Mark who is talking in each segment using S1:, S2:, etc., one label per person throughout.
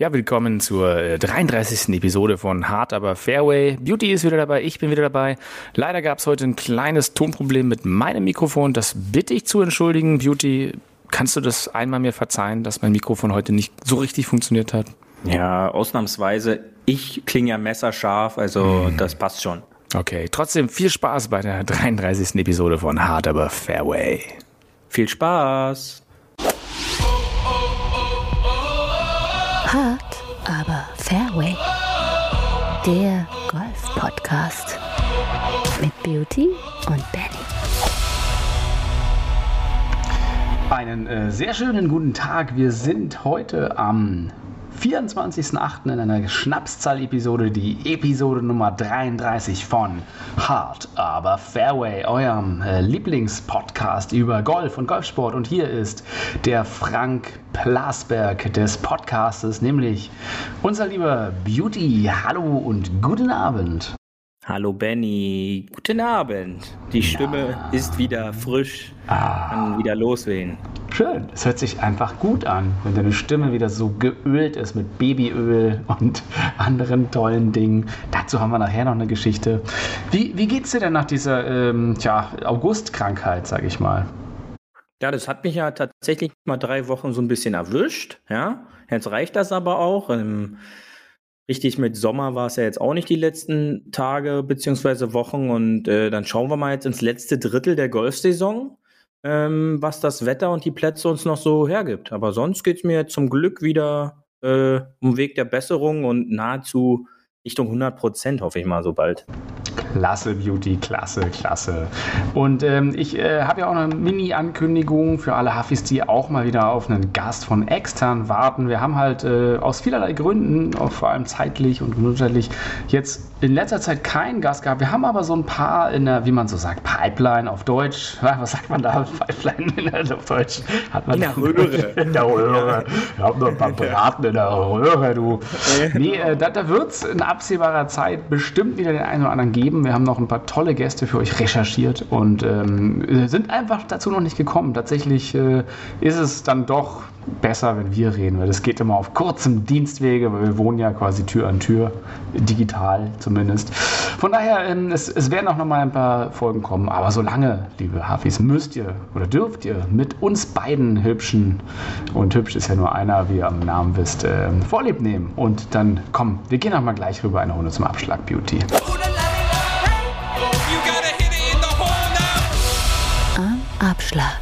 S1: Ja, willkommen zur 33. Äh, Episode von Hard aber Fairway. Beauty ist wieder dabei, ich bin wieder dabei. Leider gab es heute ein kleines Tonproblem mit meinem Mikrofon. Das bitte ich zu entschuldigen. Beauty, kannst du das einmal mir verzeihen, dass mein Mikrofon heute nicht so richtig funktioniert hat?
S2: Ja, ausnahmsweise. Ich klinge ja messerscharf, also hm. das passt schon.
S1: Okay, trotzdem viel Spaß bei der 33. Episode von Hard aber Fairway.
S2: Viel Spaß!
S3: Hart, aber Fairway. Der Golf-Podcast mit Beauty und Benny.
S1: Einen äh, sehr schönen guten Tag. Wir sind heute am 24.08. in einer Schnapszahl-Episode, die Episode Nummer 33 von Hard aber Fairway, eurem äh, Lieblingspodcast über Golf und Golfsport. Und hier ist der Frank Plasberg des Podcastes, nämlich unser lieber Beauty. Hallo und guten Abend.
S2: Hallo Benny, guten Abend. Die Stimme ja. ist wieder frisch, ah. kann wieder loswehen.
S1: Schön, es hört sich einfach gut an, wenn deine Stimme wieder so geölt ist mit Babyöl und anderen tollen Dingen. Dazu haben wir nachher noch eine Geschichte. Wie, wie geht's dir denn nach dieser ähm, tja, August-Krankheit, sag ich mal?
S2: Ja, das hat mich ja tatsächlich mal drei Wochen so ein bisschen erwischt. Ja, jetzt reicht das aber auch. Ähm, richtig mit Sommer war es ja jetzt auch nicht die letzten Tage bzw. Wochen. Und äh, dann schauen wir mal jetzt ins letzte Drittel der Golfsaison, ähm, was das Wetter und die Plätze uns noch so hergibt. Aber sonst geht es mir zum Glück wieder äh, um Weg der Besserung und nahezu Richtung 100 Prozent, hoffe ich mal, so bald.
S1: Klasse, Beauty, klasse, klasse. Und ähm, ich äh, habe ja auch eine Mini-Ankündigung für alle Huffis, die auch mal wieder auf einen Gast von extern warten. Wir haben halt äh, aus vielerlei Gründen, vor allem zeitlich und gesundheitlich, jetzt in letzter Zeit keinen Gast gehabt. Wir haben aber so ein paar in der, wie man so sagt, Pipeline auf Deutsch. Was sagt man da? Pipeline auf Deutsch? Hat man in der Röhre. In der Röhre. Wir haben noch ein paar Braten in der Röhre, du. Nee, äh, da, da wird es in absehbarer Zeit bestimmt wieder den einen oder anderen geben. Wir haben noch ein paar tolle Gäste für euch recherchiert und ähm, sind einfach dazu noch nicht gekommen. Tatsächlich äh, ist es dann doch besser, wenn wir reden, weil das geht immer auf kurzem Dienstwege, weil wir wohnen ja quasi Tür an Tür, digital zumindest. Von daher, ähm, es, es werden auch noch mal ein paar Folgen kommen, aber solange, liebe Hafis, müsst ihr oder dürft ihr mit uns beiden Hübschen, und hübsch ist ja nur einer, wie ihr am Namen wisst, äh, Vorlieb nehmen. Und dann, komm, wir gehen auch mal gleich rüber eine Runde zum Abschlag Beauty.
S3: Abschlag.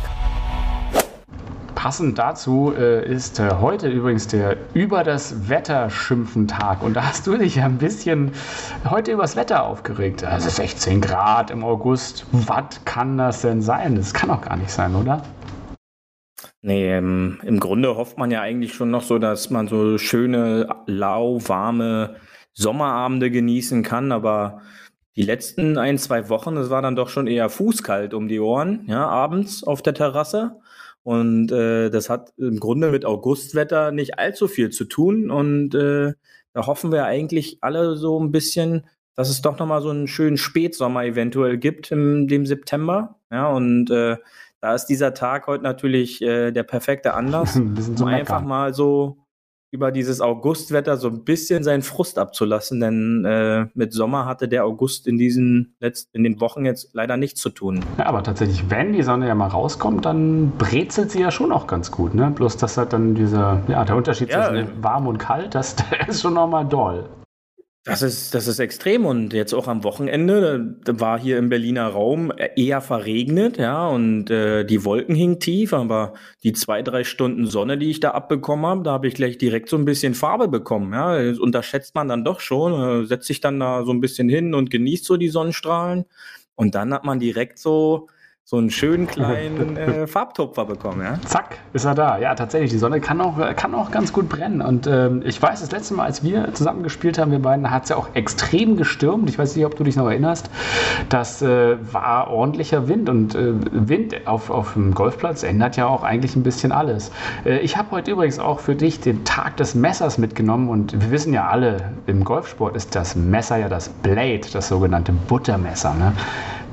S1: Passend dazu äh, ist äh, heute übrigens der Über das Wetter schimpfen Tag. Und da hast du dich ja ein bisschen heute über das Wetter aufgeregt. Also 16 Grad im August. Was kann das denn sein? Das kann auch gar nicht sein, oder?
S2: Nee, ähm, im Grunde hofft man ja eigentlich schon noch so, dass man so schöne, lauwarme Sommerabende genießen kann, aber die letzten ein, zwei Wochen, das war dann doch schon eher fußkalt um die Ohren, ja, abends auf der Terrasse. Und äh, das hat im Grunde mit Augustwetter nicht allzu viel zu tun. Und äh, da hoffen wir eigentlich alle so ein bisschen, dass es doch nochmal so einen schönen Spätsommer eventuell gibt im dem September. Ja, und äh, da ist dieser Tag heute natürlich äh, der perfekte Anlass, um einfach mal so über dieses Augustwetter so ein bisschen seinen Frust abzulassen, denn äh, mit Sommer hatte der August in diesen letzten, in den Wochen jetzt leider nichts zu tun.
S1: Ja, aber tatsächlich, wenn die Sonne ja mal rauskommt, dann brezelt sie ja schon auch ganz gut, ne? Bloß dass halt dann dieser, ja, der Unterschied ja, zwischen äh, warm und kalt, das, der ist schon nochmal doll.
S2: Das ist, das ist extrem. Und jetzt auch am Wochenende war hier im Berliner Raum eher verregnet, ja, und äh, die Wolken hingen tief, aber die zwei, drei Stunden Sonne, die ich da abbekommen habe, da habe ich gleich direkt so ein bisschen Farbe bekommen, ja. Das unterschätzt man dann doch schon, äh, setzt sich dann da so ein bisschen hin und genießt so die Sonnenstrahlen. Und dann hat man direkt so so einen schönen kleinen äh, Farbtupfer bekommen, ja?
S1: Zack, ist er da. Ja, tatsächlich, die Sonne kann auch, kann auch ganz gut brennen. Und ähm, ich weiß, das letzte Mal, als wir zusammen gespielt haben, wir beiden, hat es ja auch extrem gestürmt. Ich weiß nicht, ob du dich noch erinnerst. Das äh, war ordentlicher Wind. Und äh, Wind auf, auf dem Golfplatz ändert ja auch eigentlich ein bisschen alles. Äh, ich habe heute übrigens auch für dich den Tag des Messers mitgenommen. Und wir wissen ja alle, im Golfsport ist das Messer ja das Blade, das sogenannte Buttermesser. Ne?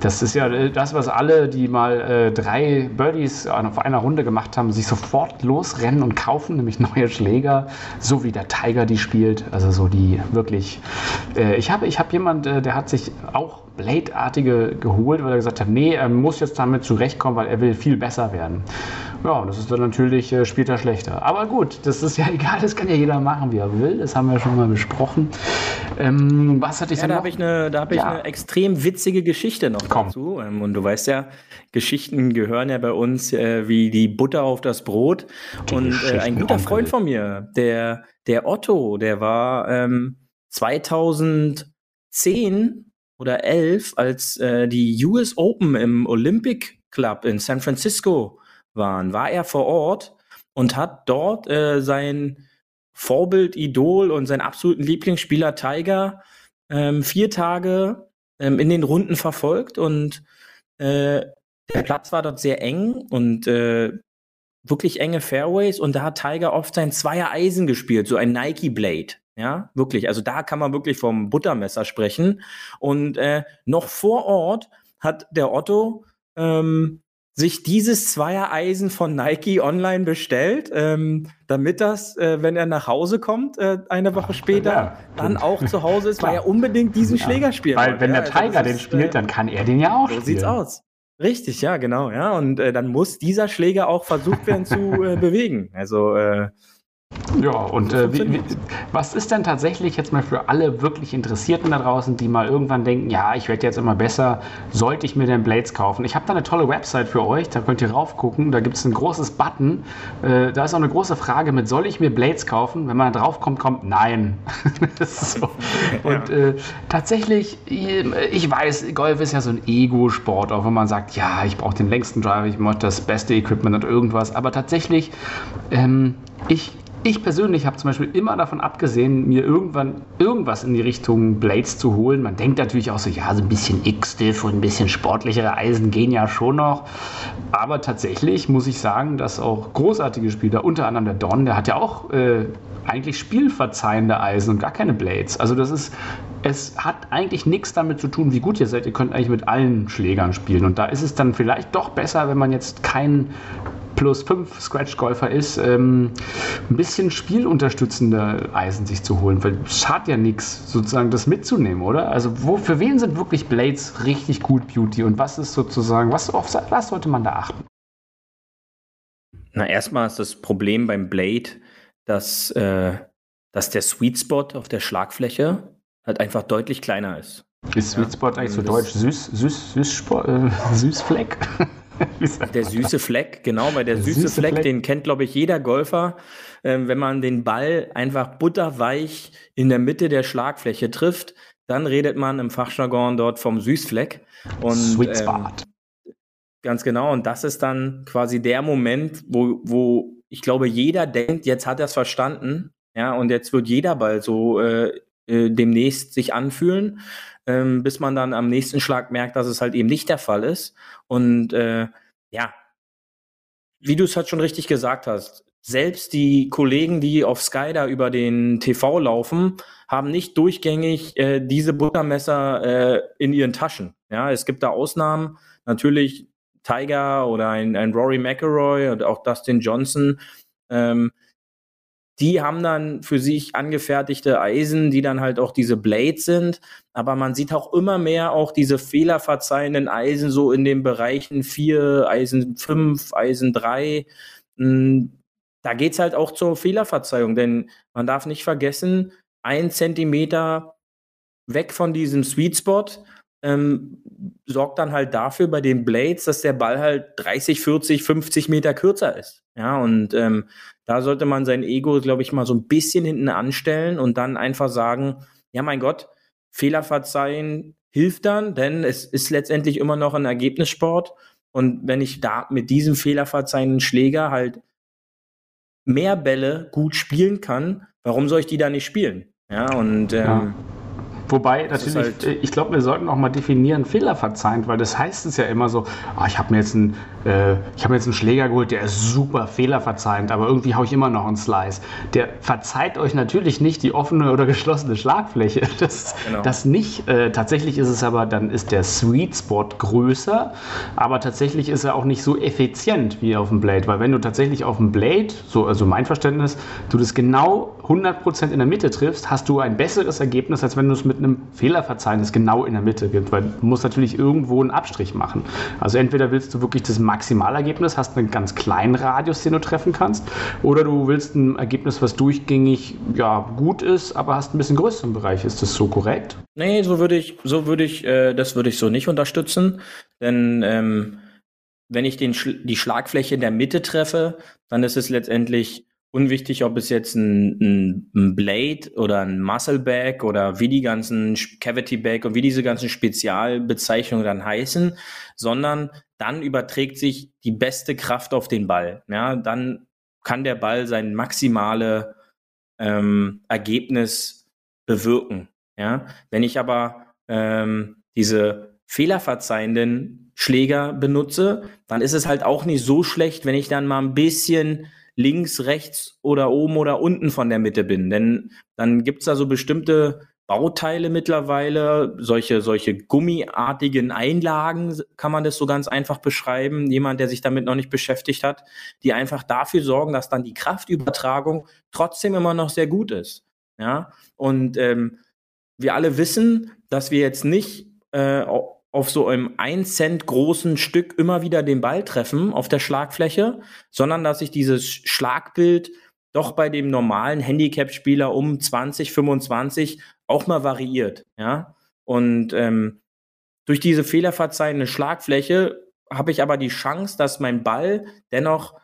S1: Das ist ja äh, das, was alle, die mal äh, drei Birdies auf einer Runde gemacht haben, sich sofort losrennen und kaufen, nämlich neue Schläger, so wie der Tiger die spielt. Also so die wirklich. Äh, ich habe ich hab jemand, äh, der hat sich auch Blade-artige geholt, weil er gesagt hat, nee, er muss jetzt damit zurechtkommen, weil er will viel besser werden. Ja, und das ist dann natürlich äh, später schlechter. Aber gut, das ist ja egal, das kann ja jeder machen, wie er will. Das haben wir schon mal besprochen.
S2: Ähm, was hatte ich ja, da habe ich, eine, da hab ja. ich eine extrem witzige Geschichte noch Komm. dazu. Ähm, und du weißt ja, Geschichten gehören ja bei uns äh, wie die Butter auf das Brot. Die und äh, ein guter Freund von mir, der, der Otto, der war ähm, 2010 oder 11, als äh, die US Open im Olympic Club in San Francisco waren, war er vor Ort und hat dort äh, sein Vorbild, Idol und seinen absoluten Lieblingsspieler Tiger ähm, vier Tage ähm, in den Runden verfolgt und äh, der Platz war dort sehr eng und äh, wirklich enge Fairways und da hat Tiger oft sein Zweier Eisen gespielt, so ein Nike Blade. Ja, wirklich. Also da kann man wirklich vom Buttermesser sprechen. Und äh, noch vor Ort hat der Otto ähm, sich dieses Zweiereisen von Nike online bestellt, ähm, damit das, äh, wenn er nach Hause kommt, äh, eine Woche später, ja, dann auch zu Hause ist, weil er unbedingt diesen ja. Schläger spielt.
S1: Weil wenn der also Tiger also den ist, spielt, dann kann er den ja auch so spielen.
S2: So sieht's aus. Richtig, ja, genau, ja. Und äh, dann muss dieser Schläger auch versucht werden zu äh, bewegen. Also äh,
S1: ja, und äh, wie, wie, was ist denn tatsächlich jetzt mal für alle wirklich Interessierten da draußen, die mal irgendwann denken, ja, ich werde jetzt immer besser, sollte ich mir denn Blades kaufen? Ich habe da eine tolle Website für euch, da könnt ihr raufgucken, da gibt es ein großes Button, äh, da ist auch eine große Frage mit, soll ich mir Blades kaufen? Wenn man da drauf kommt, kommt nein. so. Und äh, tatsächlich, ich weiß, Golf ist ja so ein Ego-Sport, auch wenn man sagt, ja, ich brauche den längsten Driver, ich möchte das beste Equipment und irgendwas, aber tatsächlich, ähm, ich ich persönlich habe zum Beispiel immer davon abgesehen, mir irgendwann irgendwas in die Richtung Blades zu holen. Man denkt natürlich auch so, ja, so ein bisschen X-Diff und ein bisschen sportlichere Eisen gehen ja schon noch. Aber tatsächlich muss ich sagen, dass auch großartige Spieler, unter anderem der Don, der hat ja auch äh, eigentlich spielverzeihende Eisen und gar keine Blades. Also das ist, es hat eigentlich nichts damit zu tun, wie gut ihr seid. Ihr könnt eigentlich mit allen Schlägern spielen. Und da ist es dann vielleicht doch besser, wenn man jetzt kein plus 5 Scratch-Golfer ist, ähm, ein bisschen spielunterstützende Eisen sich zu holen, weil es schadet ja nichts, sozusagen das mitzunehmen, oder? Also wo, für wen sind wirklich Blades richtig gut Beauty und was ist sozusagen, was, auf was sollte man da achten?
S2: Na, erstmal ist das Problem beim Blade, dass, äh, dass der Sweet Spot auf der Schlagfläche halt einfach deutlich kleiner ist.
S1: Ist Sweet Spot ja? eigentlich so deutsch süß, süß, süß, äh, Süßfleck?
S2: der süße Fleck, genau, weil der, der süße, süße Fleck, Fleck, den kennt, glaube ich, jeder Golfer. Ähm, wenn man den Ball einfach butterweich in der Mitte der Schlagfläche trifft, dann redet man im Fachjargon dort vom Süßfleck. Und, Sweet Spot. Ähm, ganz genau. Und das ist dann quasi der Moment, wo, wo ich glaube, jeder denkt, jetzt hat er es verstanden. Ja, und jetzt wird jeder Ball so äh, äh, demnächst sich anfühlen ähm, bis man dann am nächsten Schlag merkt, dass es halt eben nicht der Fall ist. Und äh, ja, wie du es halt schon richtig gesagt hast, selbst die Kollegen, die auf Sky da über den TV laufen, haben nicht durchgängig äh, diese Buttermesser äh, in ihren Taschen. Ja, es gibt da Ausnahmen. Natürlich Tiger oder ein, ein Rory McIlroy und auch Dustin Johnson. Ähm, die haben dann für sich angefertigte Eisen, die dann halt auch diese Blades sind. Aber man sieht auch immer mehr auch diese fehlerverzeihenden Eisen so in den Bereichen 4, Eisen 5, Eisen 3. Hm, da geht's halt auch zur Fehlerverzeihung, denn man darf nicht vergessen, ein Zentimeter weg von diesem Sweet Spot ähm, sorgt dann halt dafür bei den Blades, dass der Ball halt 30, 40, 50 Meter kürzer ist. Ja, und ähm, da sollte man sein Ego, glaube ich, mal so ein bisschen hinten anstellen und dann einfach sagen, ja, mein Gott, Fehler verzeihen hilft dann, denn es ist letztendlich immer noch ein Ergebnissport. Und wenn ich da mit diesem Fehler verzeihenden Schläger halt mehr Bälle gut spielen kann, warum soll ich die da nicht spielen? Ja, und ähm, ja.
S1: Wobei, natürlich, halt ich glaube, wir sollten auch mal definieren, Fehler verzeihen, weil das heißt es ja immer so, oh, ich habe mir jetzt einen äh, ich habe jetzt einen Schläger geholt, der ist super fehlerverzeihend, aber irgendwie haue ich immer noch einen Slice. Der verzeiht euch natürlich nicht die offene oder geschlossene Schlagfläche. Das, genau. das nicht. Äh, tatsächlich ist es aber, dann ist der Sweet Spot größer, aber tatsächlich ist er auch nicht so effizient wie auf dem Blade, weil wenn du tatsächlich auf dem Blade, so also mein Verständnis, du das genau 100% in der Mitte triffst, hast du ein besseres Ergebnis, als wenn du es mit einem Fehlerverzeichnis genau in der Mitte gibst, weil du musst natürlich irgendwo einen Abstrich machen. Also entweder willst du wirklich das Maximalergebnis, hast einen ganz kleinen Radius, den du treffen kannst, oder du willst ein Ergebnis, was durchgängig ja, gut ist, aber hast ein bisschen größeren Bereich. Ist das so korrekt?
S2: Nee, so würde ich, so würde ich, äh, das würde ich so nicht unterstützen, denn ähm, wenn ich den, die Schlagfläche in der Mitte treffe, dann ist es letztendlich unwichtig, ob es jetzt ein, ein, Blade oder ein Muscle Bag oder wie die ganzen Cavity Bag und wie diese ganzen Spezialbezeichnungen dann heißen, sondern dann überträgt sich die beste Kraft auf den Ball. Ja, dann kann der Ball sein maximale ähm, Ergebnis bewirken. Ja, wenn ich aber ähm, diese fehlerverzeihenden Schläger benutze, dann ist es halt auch nicht so schlecht, wenn ich dann mal ein bisschen links, rechts oder oben oder unten von der Mitte bin. Denn dann gibt's da so bestimmte Bauteile mittlerweile, solche, solche gummiartigen Einlagen, kann man das so ganz einfach beschreiben. Jemand, der sich damit noch nicht beschäftigt hat, die einfach dafür sorgen, dass dann die Kraftübertragung trotzdem immer noch sehr gut ist. Ja, und ähm, wir alle wissen, dass wir jetzt nicht äh, auf so einem 1 Cent großen Stück immer wieder den Ball treffen auf der Schlagfläche, sondern dass sich dieses Schlagbild doch bei dem normalen Handicap-Spieler um 20, 25 auch mal variiert. Ja? Und ähm, durch diese fehlerverzeihende Schlagfläche habe ich aber die Chance, dass mein Ball dennoch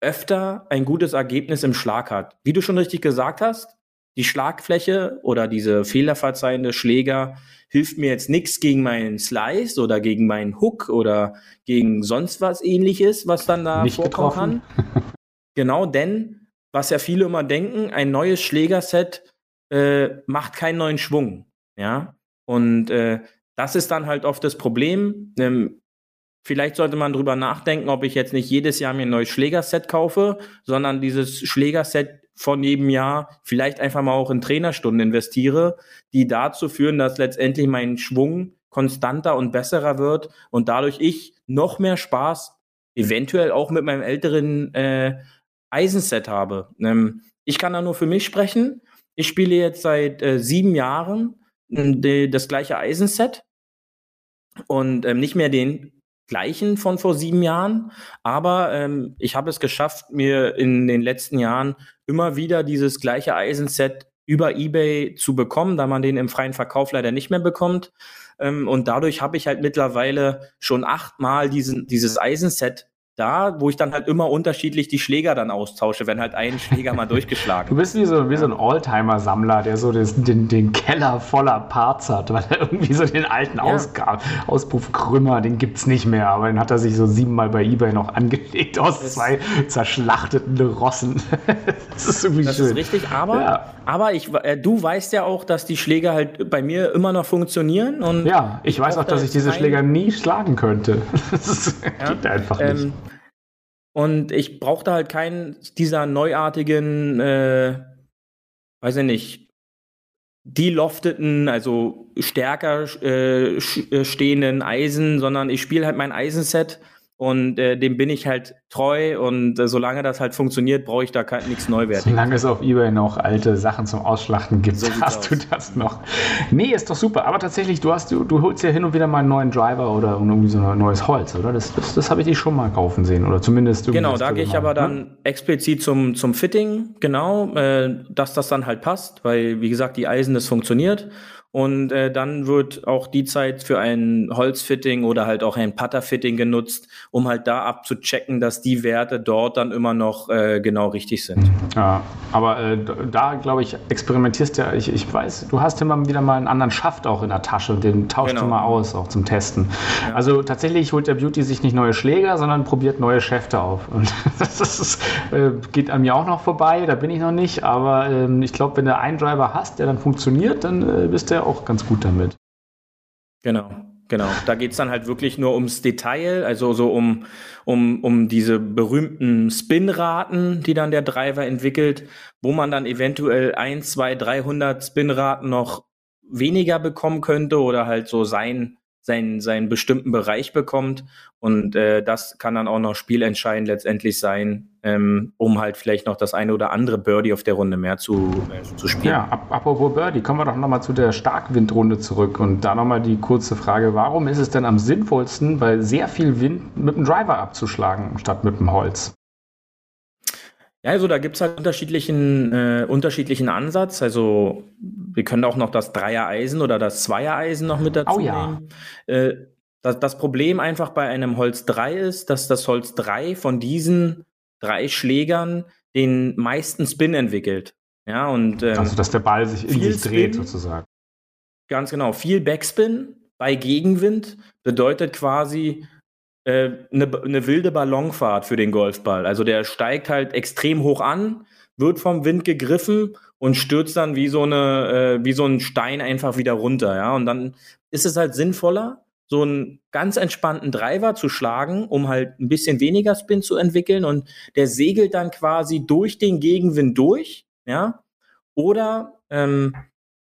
S2: öfter ein gutes Ergebnis im Schlag hat. Wie du schon richtig gesagt hast, die Schlagfläche oder diese fehlerverzeihende Schläger hilft mir jetzt nichts gegen meinen Slice oder gegen meinen Hook oder gegen sonst was ähnliches, was dann da
S1: Nicht vorkommen
S2: kann. genau, denn, was ja viele immer denken, ein neues Schlägerset äh, macht keinen neuen Schwung. Ja. Und äh, das ist dann halt oft das Problem. Ähm, Vielleicht sollte man drüber nachdenken, ob ich jetzt nicht jedes Jahr mir ein neues Schlägerset kaufe, sondern dieses Schlägerset von jedem Jahr vielleicht einfach mal auch in Trainerstunden investiere, die dazu führen, dass letztendlich mein Schwung konstanter und besserer wird und dadurch ich noch mehr Spaß eventuell auch mit meinem älteren äh, Eisenset habe. Ähm, ich kann da nur für mich sprechen. Ich spiele jetzt seit äh, sieben Jahren äh, das gleiche Eisenset und ähm, nicht mehr den gleichen von vor sieben Jahren, aber ähm, ich habe es geschafft, mir in den letzten Jahren immer wieder dieses gleiche Eisenset über eBay zu bekommen, da man den im freien Verkauf leider nicht mehr bekommt. Ähm, und dadurch habe ich halt mittlerweile schon achtmal diesen, dieses Eisenset da, wo ich dann halt immer unterschiedlich die Schläger dann austausche, wenn halt ein Schläger mal durchgeschlagen
S1: Du bist wie so, wie so ein Oldtimer-Sammler, der so des, den, den Keller voller Parts hat, weil er irgendwie so den alten ja. Auspuffkrümmer, den gibt es nicht mehr, aber den hat er sich so siebenmal bei Ebay noch angelegt aus das zwei zerschlachteten Rossen.
S2: das ist irgendwie das schön. Das ist richtig, aber, ja. aber ich, äh, du weißt ja auch, dass die Schläger halt bei mir immer noch funktionieren. Und
S1: ja, ich, ich weiß auch, dass ich diese Schläger nie schlagen könnte. Das ja. geht einfach nicht. Ähm,
S2: und ich brauchte halt keinen dieser neuartigen, äh, weiß ich nicht, die lofteten, also stärker äh, äh stehenden Eisen, sondern ich spiele halt mein Eisenset und äh, dem bin ich halt treu und äh, solange das halt funktioniert, brauche ich da nichts Neuwertiges.
S1: Solange es auf Ebay noch alte Sachen zum Ausschlachten gibt, so hast aus. du das noch. Nee, ist doch super. Aber tatsächlich, du hast du, du holst ja hin und wieder mal einen neuen Driver oder irgendwie so ein neues Holz, oder? Das, das, das habe ich dich schon mal kaufen sehen. Oder zumindest
S2: Genau, da gehe ich aber dann ne? explizit zum, zum Fitting, genau, äh, dass das dann halt passt, weil, wie gesagt, die Eisen, das funktioniert. Und äh, dann wird auch die Zeit für ein Holzfitting oder halt auch ein Putterfitting genutzt, um halt da abzuchecken, dass die Werte dort dann immer noch äh, genau richtig sind.
S1: Ja, aber äh, da glaube ich, experimentierst ja, ich, ich weiß, du hast immer wieder mal einen anderen Schaft auch in der Tasche und den tauscht genau. du mal aus, auch zum Testen. Ja. Also tatsächlich holt der Beauty sich nicht neue Schläger, sondern probiert neue Schäfte auf. Und das ist, äh, geht an mir auch noch vorbei, da bin ich noch nicht, aber ähm, ich glaube, wenn du einen Driver hast, der dann funktioniert, dann äh, bist du auch ganz gut damit.
S2: Genau, Genau, da geht es dann halt wirklich nur ums Detail, also so um, um, um diese berühmten Spinraten, die dann der Driver entwickelt, wo man dann eventuell 1, 2, 300 Spinraten noch weniger bekommen könnte oder halt so sein seinen, seinen bestimmten Bereich bekommt. Und äh, das kann dann auch noch spielentscheidend letztendlich sein, ähm, um halt vielleicht noch das eine oder andere Birdie auf der Runde mehr zu, äh, zu spielen.
S1: Ja, ap apropos Birdie, kommen wir doch nochmal zu der Starkwindrunde zurück. Und da nochmal die kurze Frage, warum ist es denn am sinnvollsten, bei sehr viel Wind mit dem Driver abzuschlagen, statt mit dem Holz?
S2: Ja, also da gibt's halt unterschiedlichen, äh, unterschiedlichen Ansatz. Also wir können auch noch das Dreier-Eisen oder das Zweier-Eisen noch mit dazu
S1: oh, ja.
S2: nehmen. Äh, das, das Problem einfach bei einem Holz 3 ist, dass das Holz 3 von diesen drei Schlägern den meisten Spin entwickelt. Ja, und,
S1: ähm, also dass der Ball sich in sich dreht Spin, sozusagen.
S2: Ganz genau. Viel Backspin bei Gegenwind bedeutet quasi, eine, äh, eine wilde Ballonfahrt für den Golfball. Also der steigt halt extrem hoch an, wird vom Wind gegriffen und stürzt dann wie so eine, äh, wie so ein Stein einfach wieder runter, ja. Und dann ist es halt sinnvoller, so einen ganz entspannten Driver zu schlagen, um halt ein bisschen weniger Spin zu entwickeln und der segelt dann quasi durch den Gegenwind durch, ja. Oder ähm,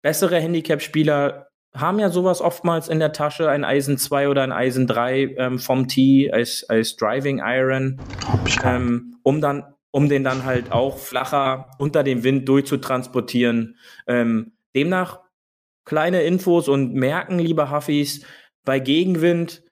S2: bessere Handicap-Spieler haben ja sowas oftmals in der Tasche, ein Eisen 2 oder ein Eisen 3 ähm, vom Tee als, als Driving Iron, ähm, um dann, um den dann halt auch flacher unter dem Wind durchzutransportieren. Ähm, demnach kleine Infos und merken, liebe Huffis, bei Gegenwind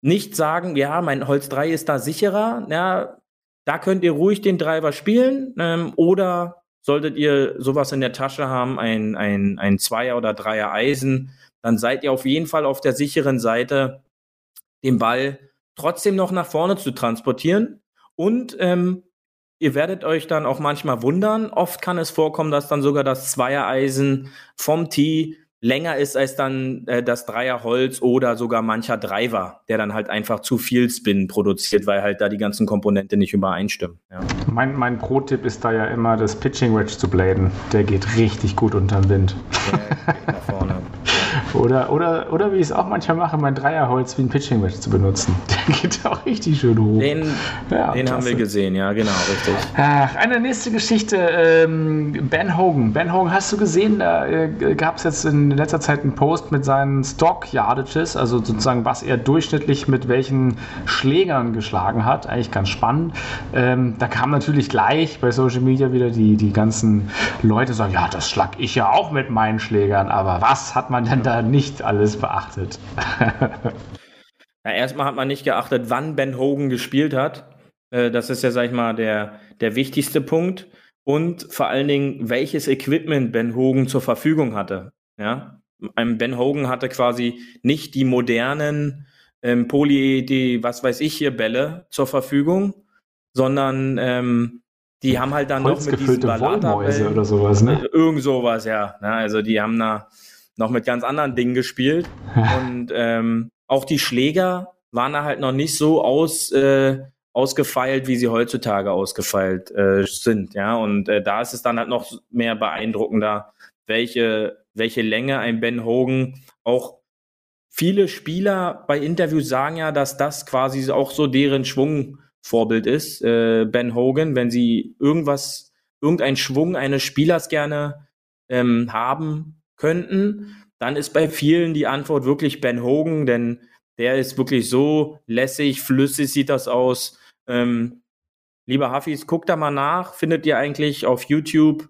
S2: nicht sagen, ja, mein Holz 3 ist da sicherer, ja, da könnt ihr ruhig den Driver spielen ähm, oder solltet ihr sowas in der Tasche haben, ein, ein, ein Zweier- oder Dreier Eisen, dann seid ihr auf jeden Fall auf der sicheren Seite, den Ball trotzdem noch nach vorne zu transportieren. Und ähm, ihr werdet euch dann auch manchmal wundern. Oft kann es vorkommen, dass dann sogar das Zweiereisen vom Tee länger ist als dann äh, das Dreierholz oder sogar mancher Driver, der dann halt einfach zu viel Spin produziert, weil halt da die ganzen Komponente nicht übereinstimmen. Ja.
S1: Mein, mein Pro-Tipp ist da ja immer das Pitching Wedge zu bladen. Der geht richtig gut unterm Wind. Der geht nach vorne. Oder, oder, oder wie ich es auch manchmal mache, mein Dreierholz wie ein Pitching Wedge zu benutzen. Der geht auch richtig schön hoch.
S2: Den, ja, den haben wir gesehen, ja, genau, richtig.
S1: Ach, eine nächste Geschichte. Ähm, ben Hogan. Ben Hogan, hast du gesehen, da äh, gab es jetzt in letzter Zeit einen Post mit seinen Stock Yardages, also sozusagen, was er durchschnittlich mit welchen Schlägern geschlagen hat. Eigentlich ganz spannend. Ähm, da kam natürlich gleich bei Social Media wieder die, die ganzen Leute sagen, ja, das schlag ich ja auch mit meinen Schlägern, aber was hat man denn da nicht alles beachtet.
S2: ja, erstmal hat man nicht geachtet, wann Ben Hogan gespielt hat. Äh, das ist ja, sag ich mal, der, der wichtigste Punkt. Und vor allen Dingen, welches Equipment Ben Hogan zur Verfügung hatte. Ja, Ben Hogan hatte quasi nicht die modernen ähm, Poly, die, was weiß ich hier, Bälle zur Verfügung, sondern ähm, die haben halt dann noch mit diesen
S1: Ballata-Bällen oder sowas, ne?
S2: Irgend sowas, ja. Ne? Also die haben da noch mit ganz anderen Dingen gespielt. und ähm, auch die Schläger waren da halt noch nicht so aus, äh, ausgefeilt, wie sie heutzutage ausgefeilt äh, sind. Ja, und äh, da ist es dann halt noch mehr beeindruckender, welche, welche Länge ein Ben Hogan auch viele Spieler bei Interviews sagen ja, dass das quasi auch so deren Schwungvorbild ist, äh, Ben Hogan, wenn sie irgendwas, irgendeinen Schwung eines Spielers gerne ähm, haben könnten, dann ist bei vielen die Antwort wirklich Ben Hogan, denn der ist wirklich so lässig, flüssig sieht das aus. Ähm, lieber Hafis, guckt da mal nach, findet ihr eigentlich auf YouTube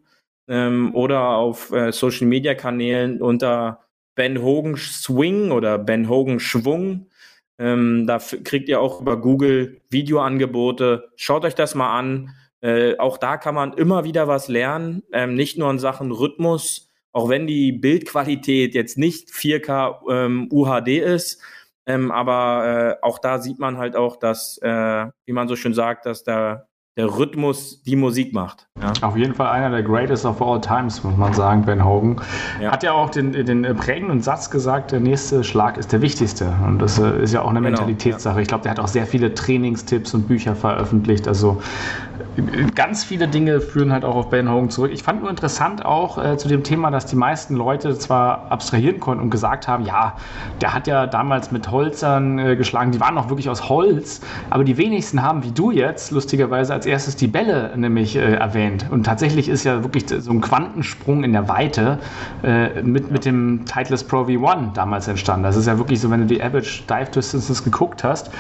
S2: ähm, oder auf äh, Social Media Kanälen unter Ben Hogan Swing oder Ben Hogan Schwung. Ähm, da kriegt ihr auch über Google Videoangebote. Schaut euch das mal an. Äh, auch da kann man immer wieder was lernen, ähm, nicht nur in Sachen Rhythmus, auch wenn die Bildqualität jetzt nicht 4K ähm, UHD ist, ähm, aber äh, auch da sieht man halt auch, dass, äh, wie man so schön sagt, dass der der Rhythmus die Musik macht.
S1: Ja. Auf jeden Fall einer der greatest of all times, muss man sagen, Ben Hogan. Ja. Hat ja auch den, den prägenden Satz gesagt, der nächste Schlag ist der wichtigste. Und das äh, ist ja auch eine genau, Mentalitätssache. Ja. Ich glaube, der hat auch sehr viele Trainingstipps und Bücher veröffentlicht. Also ganz viele Dinge führen halt auch auf Ben Hogan zurück. Ich fand nur interessant auch äh, zu dem Thema, dass die meisten Leute zwar abstrahieren konnten und gesagt haben, ja, der hat ja damals mit Holzern äh, geschlagen, die waren auch wirklich aus Holz, aber die wenigsten haben, wie du jetzt, lustigerweise als erstes die Bälle nämlich äh, erwähnt. Und tatsächlich ist ja wirklich so ein Quantensprung in der Weite äh, mit, mit dem Titleist Pro V1 damals entstanden. Das ist ja wirklich so, wenn du die Average Dive Distances geguckt hast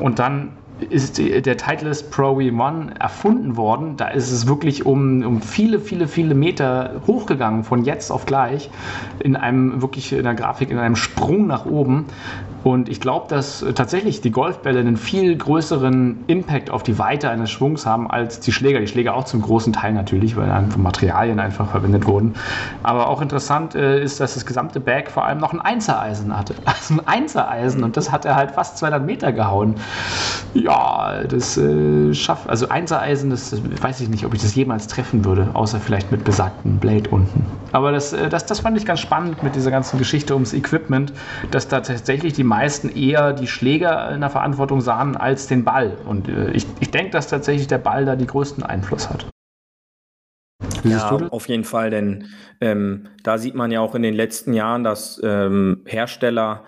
S1: und dann ist der Titleist Pro V1 erfunden worden. Da ist es wirklich um, um viele, viele, viele Meter hochgegangen, von jetzt auf gleich, in einem wirklich in der Grafik, in einem Sprung nach oben. Und ich glaube, dass tatsächlich die Golfbälle einen viel größeren Impact auf die Weite eines Schwungs haben als die Schläger. Die Schläger auch zum großen Teil natürlich, weil einfach Materialien einfach verwendet wurden. Aber auch interessant äh, ist, dass das gesamte Bag vor allem noch ein Einzereisen hatte. Also ein Einzereisen und das hat er halt fast 200 Meter gehauen. Ja, das äh, schafft, also Einzereisen, das weiß ich nicht, ob ich das jemals treffen würde, außer vielleicht mit besagten Blade unten. Aber das, äh, das, das fand ich ganz spannend mit dieser ganzen Geschichte ums Equipment, dass da tatsächlich die meisten eher die Schläger in der Verantwortung sahen als den Ball. Und äh, ich, ich denke, dass tatsächlich der Ball da die größten Einfluss hat.
S2: ja, auf jeden Fall, denn ähm, da sieht man ja auch in den letzten Jahren, dass ähm, Hersteller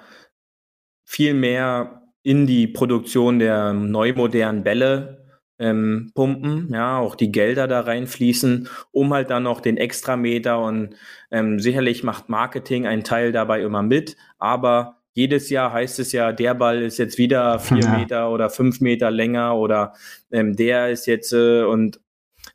S2: viel mehr in die Produktion der neu modernen Bälle ähm, pumpen, ja, auch die Gelder da reinfließen, um halt dann noch den Extrameter und ähm, sicherlich macht Marketing einen Teil dabei immer mit, aber jedes Jahr heißt es ja, der Ball ist jetzt wieder vier ja. Meter oder fünf Meter länger oder ähm, der ist jetzt äh, und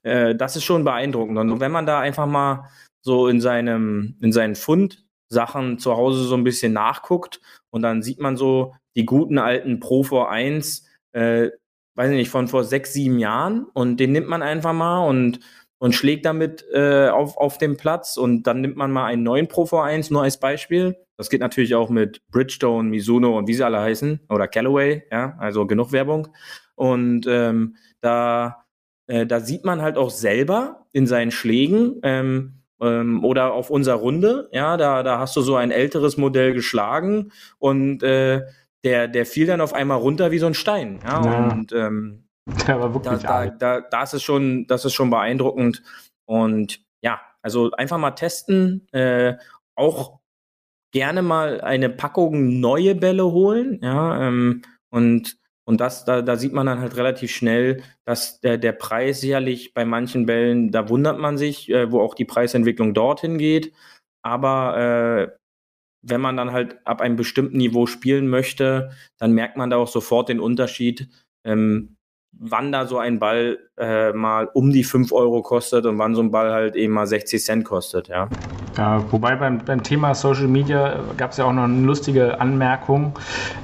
S2: äh, das ist schon beeindruckend. Und wenn man da einfach mal so in seinem, in seinen Fundsachen zu Hause so ein bisschen nachguckt und dann sieht man so die guten alten Pro V1, äh, weiß nicht, von vor sechs, sieben Jahren und den nimmt man einfach mal und und schlägt damit äh, auf, auf dem Platz und dann nimmt man mal einen neuen Pro V1, nur als Beispiel das geht natürlich auch mit Bridgestone, Mizuno und wie sie alle heißen oder Callaway, ja, also genug Werbung. Und ähm, da, äh, da sieht man halt auch selber in seinen Schlägen ähm, ähm, oder auf unserer Runde, ja, da, da hast du so ein älteres Modell geschlagen und äh, der, der fiel dann auf einmal runter wie so ein Stein. Ja, ja. und ähm, der war wirklich da, da, da, das ist schon, das ist schon beeindruckend. Und ja, also einfach mal testen, äh, auch gerne mal eine Packung neue Bälle holen, ja, ähm, und und das, da, da sieht man dann halt relativ schnell, dass der, der Preis sicherlich bei manchen Bällen, da wundert man sich, äh, wo auch die Preisentwicklung dorthin geht. Aber äh, wenn man dann halt ab einem bestimmten Niveau spielen möchte, dann merkt man da auch sofort den Unterschied, ähm, wann da so ein Ball äh, mal um die 5 Euro kostet und wann so ein Ball halt eben mal 60 Cent kostet, ja.
S1: Ja, wobei beim, beim Thema Social Media gab es ja auch noch eine lustige Anmerkung,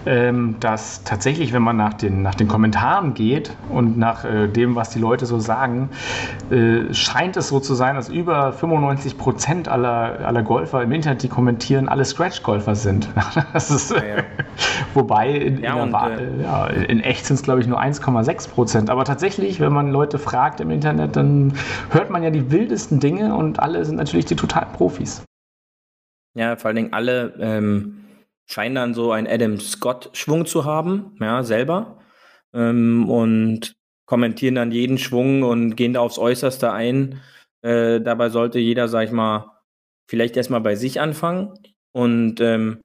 S1: ähm, dass tatsächlich, wenn man nach den, nach den Kommentaren geht und nach äh, dem, was die Leute so sagen, äh, scheint es so zu sein, dass über 95 Prozent aller, aller Golfer im Internet, die kommentieren, alle Scratch-Golfer sind. das ist, ja, ja. wobei in, in, der, äh, ja, in echt sind es, glaube ich, nur 1,6 Prozent. Aber tatsächlich, wenn man Leute fragt im Internet, dann hört man ja die wildesten Dinge und alle sind natürlich die totalen Profis.
S2: Ja, vor allen Dingen alle ähm, scheinen dann so einen Adam Scott-Schwung zu haben, ja, selber. Ähm, und kommentieren dann jeden Schwung und gehen da aufs Äußerste ein. Äh, dabei sollte jeder, sag ich mal, vielleicht erstmal bei sich anfangen und ähm,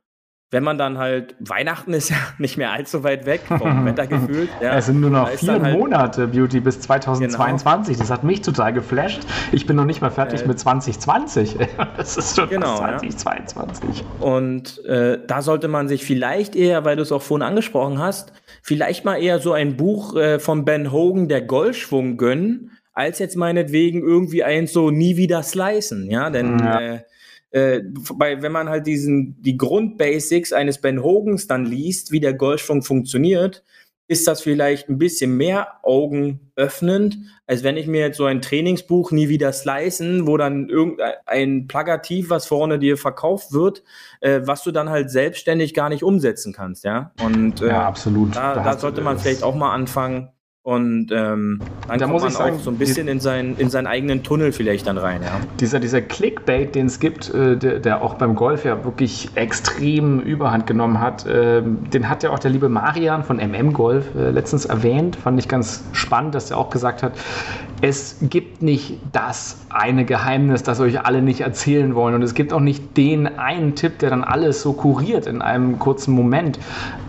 S2: wenn man dann halt, Weihnachten ist ja nicht mehr allzu weit weg vom Wetter gefühlt. Ja,
S1: es sind nur noch vier halt, Monate, Beauty, bis 2022. Genau. Das hat mich total geflasht. Ich bin noch nicht mal fertig äh, mit 2020. das ist schon
S2: genau, 2022. Ja. Und äh, da sollte man sich vielleicht eher, weil du es auch vorhin angesprochen hast, vielleicht mal eher so ein Buch äh, von Ben Hogan, der Golfschwung gönnen, als jetzt meinetwegen irgendwie eins so nie wieder slicen. Ja, denn ja. Äh, bei, wenn man halt diesen, die Grundbasics eines Ben Hogans dann liest, wie der Golfschwung funktioniert, ist das vielleicht ein bisschen mehr Augen öffnend, als wenn ich mir jetzt so ein Trainingsbuch nie wieder slicen, wo dann irgendein Plagativ, was vorne dir verkauft wird, äh, was du dann halt selbstständig gar nicht umsetzen kannst, ja. Und äh,
S1: ja, absolut.
S2: Da, da sollte man vielleicht auch mal anfangen, Und ähm, dann da kommt man sagen, auch so ein bisschen in, sein, in seinen eigenen Tunnel vielleicht dann rein. Ja.
S1: Dieser, dieser Clickbait, den es gibt, äh, der, der, auch beim Golf ja wirklich extrem Überhand genommen hat, äh, den hat ja auch der liebe Marian von MM Golf äh, letztens erwähnt. Fand ich ganz spannend, dass er auch gesagt hat, es gibt nicht das eine Geheimnis, das euch alle nicht erzählen wollen. Und es gibt auch nicht den einen Tipp, der dann alles so kuriert in einem kurzen Moment.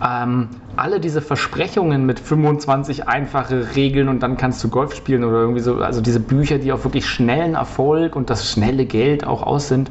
S1: Ähm, alle diese Versprechungen mit 25 einfache Regeln und dann kannst du Golf spielen oder irgendwie so, also diese Bücher, die auf wirklich schnellen Erfolg und das schnelle Geld auch aus sind,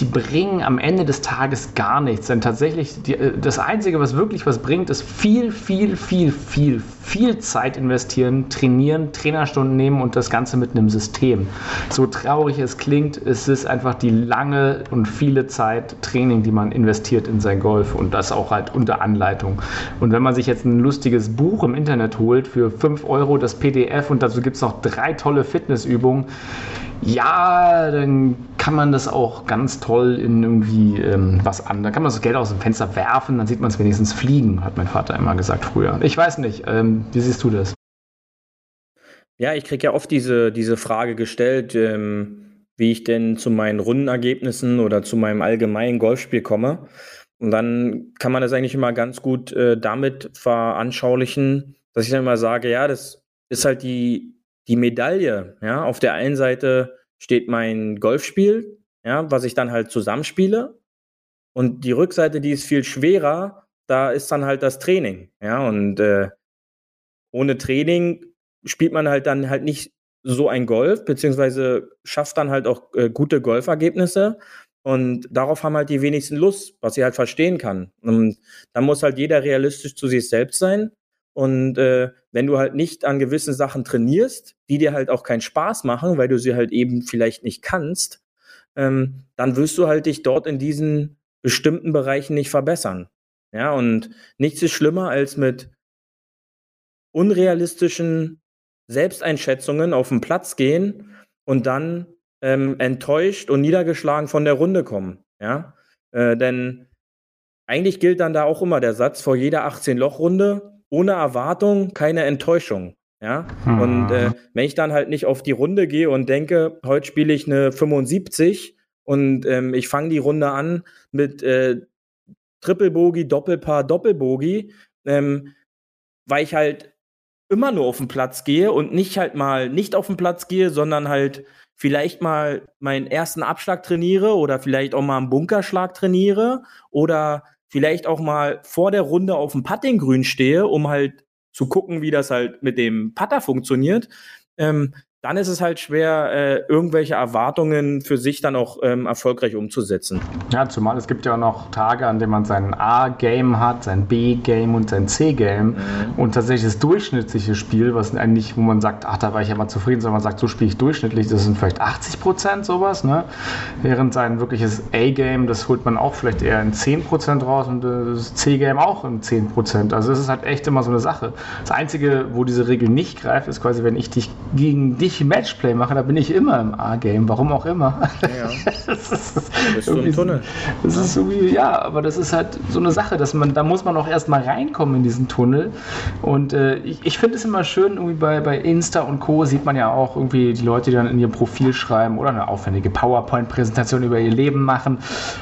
S1: die bringen am Ende des Tages gar nichts. Denn tatsächlich, die, äh, das Einzige, was wirklich was bringt, ist viel, viel, viel, viel, viel Zeit investieren, trainieren, Trainerstunden nehmen und das Ganze mit einem System. So traurig es klingt, es ist einfach die lange und viele Zeit Training, die man investiert in sein Golf und das auch halt unter Anleitung. Und wenn man sich jetzt ein lustiges Buch im Internet holt für 5 Euro, das PDF und dazu gibt es noch drei tolle Fitnessübungen, ja, dann kann man das auch ganz toll in irgendwie ähm, was an. Da kann man das Geld aus dem Fenster werfen, dann sieht man es wenigstens fliegen, hat mein Vater immer gesagt früher. Ich weiß nicht, ähm, wie siehst du das?
S2: Ja, ich kriege ja oft diese, diese Frage gestellt, ähm, wie ich denn zu meinen Rundenergebnissen oder zu meinem allgemeinen Golfspiel komme. Und dann kann man das eigentlich immer ganz gut äh, damit veranschaulichen, dass ich dann immer sage, ja, das ist halt die die Medaille, ja, auf der einen Seite steht mein Golfspiel, ja, was ich dann halt zusammenspiele. Und die Rückseite, die ist viel schwerer, da ist dann halt das Training, ja, und äh, ohne Training spielt man halt dann halt nicht so ein Golf, beziehungsweise schafft dann halt auch äh, gute Golfergebnisse. Und darauf haben halt die wenigsten Lust, was ich halt verstehen kann. Und da muss halt jeder realistisch zu sich selbst sein und äh, wenn du halt nicht an gewissen Sachen trainierst, die dir halt auch keinen Spaß machen, weil du sie halt eben vielleicht nicht kannst, ähm, dann wirst du halt dich dort in diesen bestimmten Bereichen nicht verbessern. Ja, und nichts ist schlimmer als mit unrealistischen Selbsteinschätzungen auf den Platz gehen und dann ähm, enttäuscht und niedergeschlagen von der Runde kommen. Ja, äh, denn eigentlich gilt dann da auch immer der Satz vor jeder 18-Loch-Runde, ohne Erwartung keine Enttäuschung. Ja, hm. und äh, wenn ich dann halt nicht auf die Runde gehe und denke, heute spiele ich eine 75 und ähm, ich fange die Runde an mit äh, Triple Bogey, Doppelpaar, Doppelbogey, ähm, weil ich halt immer nur auf den Platz gehe und nicht halt mal nicht auf den Platz gehe, sondern halt vielleicht mal meinen ersten Abschlag trainiere oder vielleicht auch mal einen Bunkerschlag trainiere oder vielleicht auch mal vor der Runde auf dem Puttinggrün stehe, um halt zu gucken, wie das halt mit dem Putter funktioniert, ähm, dann ist es halt schwer, äh, irgendwelche Erwartungen für sich dann auch ähm, erfolgreich umzusetzen.
S1: Ja, zumal es gibt ja auch noch Tage, an denen man sein A-Game hat, sein B-Game und sein C-Game mhm. und tatsächlich das durchschnittliche Spiel, was eigentlich, wo man sagt, ach, da war ich ja mal zufrieden, sondern man sagt, so spiele ich durchschnittlich, das sind vielleicht 80 Prozent sowas, ne? Während sein wirkliches A-Game, das holt man auch vielleicht eher in 10 Prozent raus und das C-Game auch in 10 Prozent. Also es ist halt echt immer so eine Sache. Das Einzige, wo diese Regel nicht greift, ist quasi, wenn ich dich gegen dich ich Matchplay mache, da bin ich immer im A-Game, warum auch immer. Ja, das ist, bist du im Tunnel. Das ist irgendwie, ja, aber das ist halt so eine Sache, dass man, da muss man auch erstmal reinkommen in diesen Tunnel. Und äh, ich, ich finde es immer schön, irgendwie bei, bei Insta und Co. sieht man ja auch irgendwie die Leute, die dann in ihr Profil schreiben oder eine aufwendige PowerPoint-Präsentation über ihr Leben machen,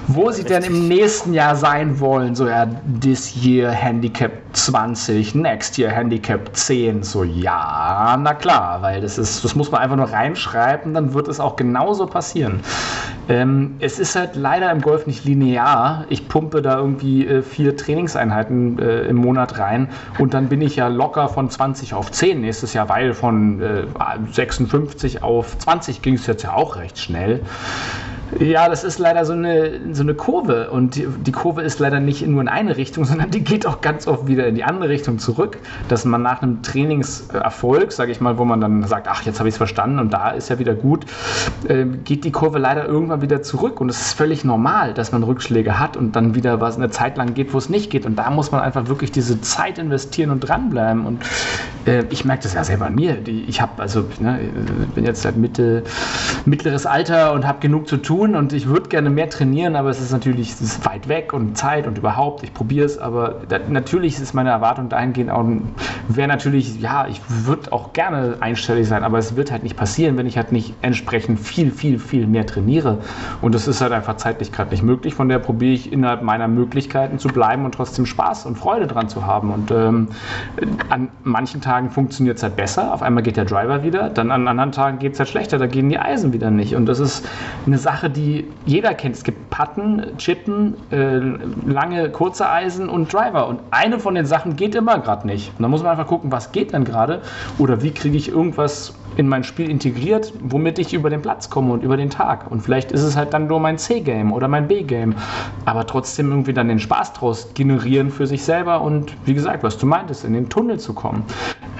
S1: wo sie denn im nächsten Jahr sein wollen. So, ja, this year Handicap 20, next year Handicap 10. So, ja, na klar, weil das ist, das muss muss man einfach nur reinschreiben, dann wird es auch genauso passieren. Ähm, es ist halt leider im Golf nicht linear. Ich pumpe da irgendwie äh, vier Trainingseinheiten äh, im Monat rein und dann bin ich ja locker von 20 auf 10 nächstes Jahr, weil von äh, 56 auf 20 ging es jetzt ja auch recht schnell. Ja, das ist leider so eine, so eine Kurve. Und die, die, Kurve ist leider nicht nur in eine Richtung, sondern die geht auch ganz oft wieder in die andere Richtung zurück, dass man nach einem Trainingserfolg, sage ich mal, wo man dann sagt, ach, jetzt habe ich es verstanden und da ist ja wieder gut, äh, geht die Kurve leider irgendwann wieder zurück. Und es ist völlig normal, dass man Rückschläge hat und dann wieder was eine Zeit lang geht, wo es nicht geht. Und da muss man einfach wirklich diese Zeit investieren und dranbleiben. Und äh, ich merke das ja selber an mir, die, ich habe also, ne, bin jetzt seit Mitte, mittleres Alter und habe genug zu tun tun und ich würde gerne mehr trainieren, aber es ist natürlich es ist weit weg und Zeit und überhaupt, ich probiere es, aber da, natürlich ist meine Erwartung dahingehend auch, wäre natürlich, ja, ich würde auch gerne einstellig sein, aber es wird halt nicht passieren, wenn ich halt nicht entsprechend viel, viel, viel mehr trainiere. Und das ist halt einfach zeitlich gerade nicht möglich. Von der probiere ich innerhalb meiner Möglichkeiten zu bleiben und trotzdem Spaß und Freude dran zu haben. Und ähm, an manchen Tagen funktioniert es halt besser, auf einmal geht der Driver wieder, dann an anderen Tagen geht es halt schlechter, da gehen die Eisen wieder nicht. Und das ist eine Sache, die jeder kennt. Es gibt Patten, Chippen, äh, lange, kurze Eisen und Driver. Und eine von den Sachen geht immer gerade nicht. Und da muss man einfach gucken, was geht denn gerade oder wie kriege ich irgendwas in mein Spiel integriert, womit ich über den Platz komme und über den Tag. Und vielleicht ist es halt dann nur mein C-Game oder mein B-Game. Aber trotzdem irgendwie dann den Spaß draus generieren für sich selber und wie gesagt, was du meintest, in den Tunnel zu kommen.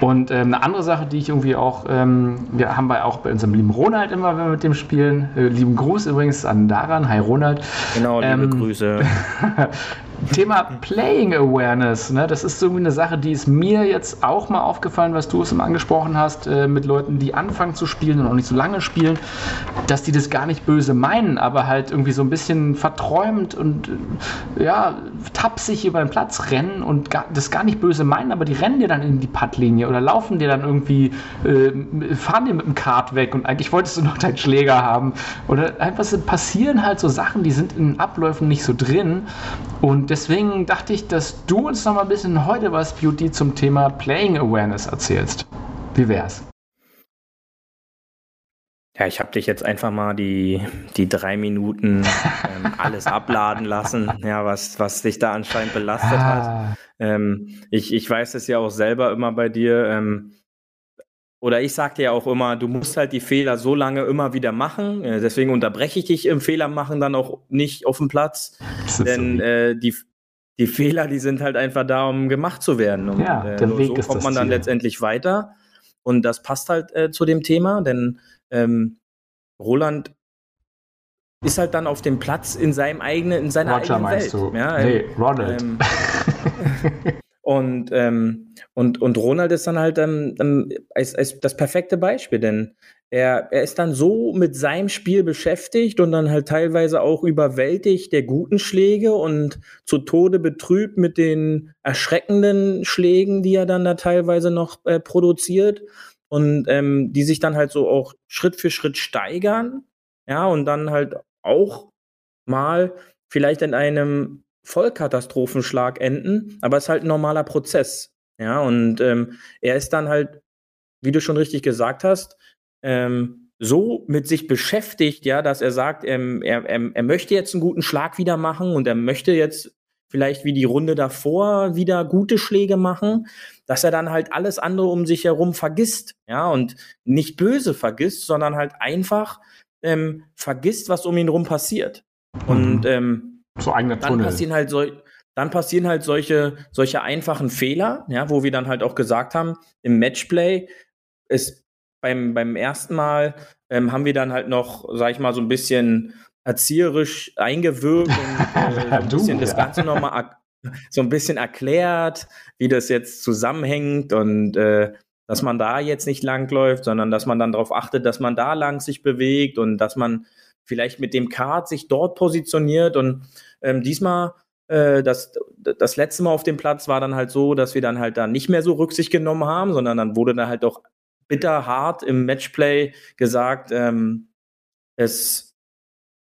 S1: Und ähm, eine andere Sache, die ich irgendwie auch, ähm, wir haben bei, auch bei unserem lieben Ronald immer, wenn wir mit dem spielen, äh, lieben Gruß übrigens an Daran, hi Ronald.
S2: Genau, liebe ähm, Grüße.
S1: Thema Playing Awareness, ne? das ist irgendwie eine Sache, die ist mir jetzt auch mal aufgefallen, was du es immer angesprochen hast, äh, mit Leuten, die anfangen zu spielen und auch nicht so lange spielen, dass die das gar nicht böse meinen, aber halt irgendwie so ein bisschen verträumt und äh, ja, tapsig über den Platz rennen und gar, das gar nicht böse meinen, aber die rennen dir dann in die Puttlinie oder laufen dir dann irgendwie, äh, fahren dir mit dem Kart weg und eigentlich wolltest du noch deinen Schläger haben. Oder einfach passieren halt so Sachen, die sind in Abläufen nicht so drin und deswegen dachte ich, dass du uns noch mal ein bisschen heute was, Beauty, zum Thema Playing Awareness erzählst. Wie wär's?
S2: Ja, ich habe dich jetzt einfach mal die, die drei Minuten ähm, alles abladen lassen, ja, was, was dich da anscheinend belastet ah. hat. Ähm, ich, ich weiß es ja auch selber immer bei dir. Ähm, oder ich sag dir ja auch immer, du musst halt die Fehler so lange immer wieder machen. Äh, deswegen unterbreche ich dich im Fehler machen dann auch nicht auf dem Platz. Denn so äh, die, die Fehler, die sind halt einfach da, um gemacht zu werden. Und
S1: ja,
S2: äh, der Weg so kommt man dann Ziel. letztendlich weiter. Und das passt halt äh, zu dem Thema, denn ähm, Roland ist halt dann auf dem Platz in seinem eigenen, in seiner
S1: Roger
S2: eigenen
S1: meinst
S2: Welt.
S1: Du? Ja, nee, ähm, Ronald.
S2: Ähm, und, ähm, und, und Ronald ist dann halt ähm, ähm, als, als das perfekte Beispiel, denn er, er ist dann so mit seinem Spiel beschäftigt und dann halt teilweise auch überwältigt der guten Schläge und zu Tode betrübt mit den erschreckenden Schlägen, die er dann da teilweise noch äh, produziert und ähm, die sich dann halt so auch Schritt für Schritt steigern, ja, und dann halt auch mal vielleicht in einem Vollkatastrophenschlag enden, aber es ist halt ein normaler Prozess, ja, und ähm, er ist dann halt, wie du schon richtig gesagt hast, ähm, so mit sich beschäftigt, ja, dass er sagt, ähm, er, er, er möchte jetzt einen guten Schlag wieder machen und er möchte jetzt vielleicht wie die Runde davor wieder gute Schläge machen, dass er dann halt alles andere um sich herum vergisst, ja, und nicht böse vergisst, sondern halt einfach ähm, vergisst, was um ihn herum passiert. Und mhm. ähm,
S1: so eigene
S2: dann passieren halt so, dann passieren halt solche, solche einfachen Fehler, ja, wo wir dann halt auch gesagt haben, im Matchplay ist beim, beim ersten Mal ähm, haben wir dann halt noch, sag ich mal, so ein bisschen erzieherisch eingewirkt und äh, ein bisschen das Ganze nochmal so ein bisschen erklärt, wie das jetzt zusammenhängt und äh, dass man da jetzt nicht langläuft, sondern dass man dann darauf achtet, dass man da lang sich bewegt und dass man vielleicht mit dem Kart sich dort positioniert. Und ähm, diesmal, äh, das, das letzte Mal auf dem Platz war dann halt so, dass wir dann halt da nicht mehr so Rücksicht genommen haben, sondern dann wurde da halt auch bitter hart im Matchplay gesagt, ähm, es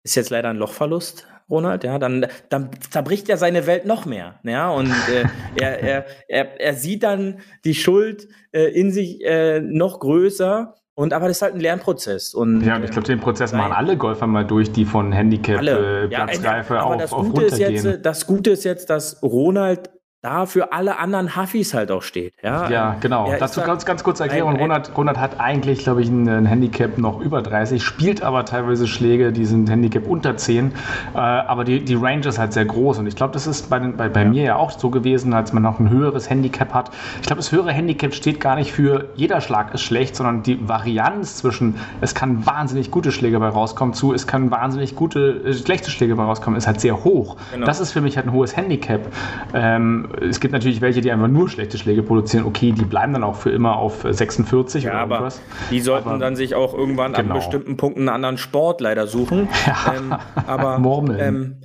S2: ist jetzt leider ein Lochverlust, Ronald, ja, dann, dann zerbricht ja seine Welt noch mehr, ja, und äh, er, er, er, er sieht dann die Schuld äh, in sich äh, noch größer und aber das ist halt ein Lernprozess. Und,
S1: ja, und ich glaube, den Prozess machen alle Golfer mal durch, die von Handicap, äh, Platzreife
S2: ja, auf,
S1: das
S2: auf Gute ist jetzt, Das Gute ist jetzt, dass Ronald da für alle anderen Huffis halt auch steht. Ja,
S1: ja genau. Dazu ganz, ganz kurz Erklärung. Ronald, Ronald hat eigentlich, glaube ich, ein Handicap noch über 30, spielt aber teilweise Schläge, die sind Handicap unter 10. Äh, aber die, die Range ist halt sehr groß. Und ich glaube, das ist bei, bei, bei ja. mir ja auch so gewesen, als man noch ein höheres Handicap hat. Ich glaube, das höhere Handicap steht gar nicht für jeder Schlag ist schlecht, sondern die Varianz zwischen, es kann wahnsinnig gute Schläge bei rauskommen, zu, es kann wahnsinnig gute, äh, schlechte Schläge bei rauskommen, ist halt sehr hoch. Genau. Das ist für mich halt ein hohes Handicap. Ähm, es gibt natürlich welche, die einfach nur schlechte Schläge produzieren. Okay, die bleiben dann auch für immer auf 46
S2: ja, oder aber irgendwas. Die sollten aber, dann sich auch irgendwann genau. an bestimmten Punkten einen anderen Sport leider suchen. Ja. Ähm, aber Murmeln. Ähm,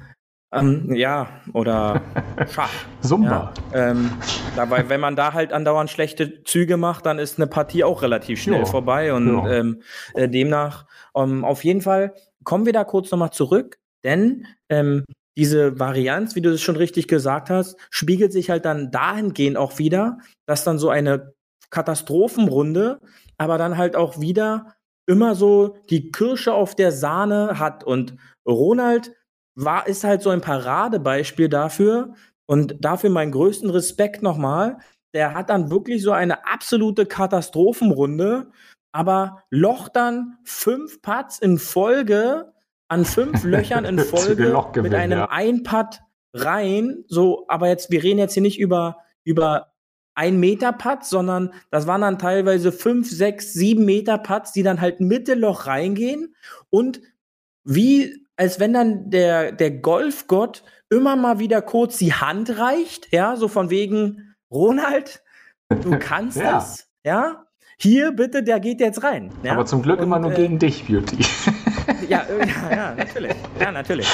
S2: ähm, ja, oder Schach.
S1: Sumba.
S2: Ja, ähm, dabei, wenn man da halt andauernd schlechte Züge macht, dann ist eine Partie auch relativ schnell jo. vorbei. Und ähm, äh, demnach, ähm, auf jeden Fall kommen wir da kurz nochmal zurück, denn ähm, diese Varianz, wie du es schon richtig gesagt hast, spiegelt sich halt dann dahingehend auch wieder, dass dann so eine Katastrophenrunde, aber dann halt auch wieder immer so die Kirsche auf der Sahne hat. Und Ronald war, ist halt so ein Paradebeispiel dafür. Und dafür meinen größten Respekt nochmal. Der hat dann wirklich so eine absolute Katastrophenrunde, aber Loch dann fünf Putts in Folge an fünf Löchern in Folge mit einem ja. Ein-Putt rein. So, aber jetzt, wir reden jetzt hier nicht über, über ein Meter Putts, sondern das waren dann teilweise fünf, sechs, sieben Meter Putts, die dann halt Mittelloch reingehen und wie als wenn dann der, der Golfgott immer mal wieder kurz die Hand reicht, ja, so von wegen, Ronald, du kannst ja. das, ja, hier bitte, der geht jetzt rein. Ja?
S1: Aber zum Glück Und, immer nur äh, gegen dich, Beauty.
S2: ja, ja, ja, natürlich. Ja, natürlich.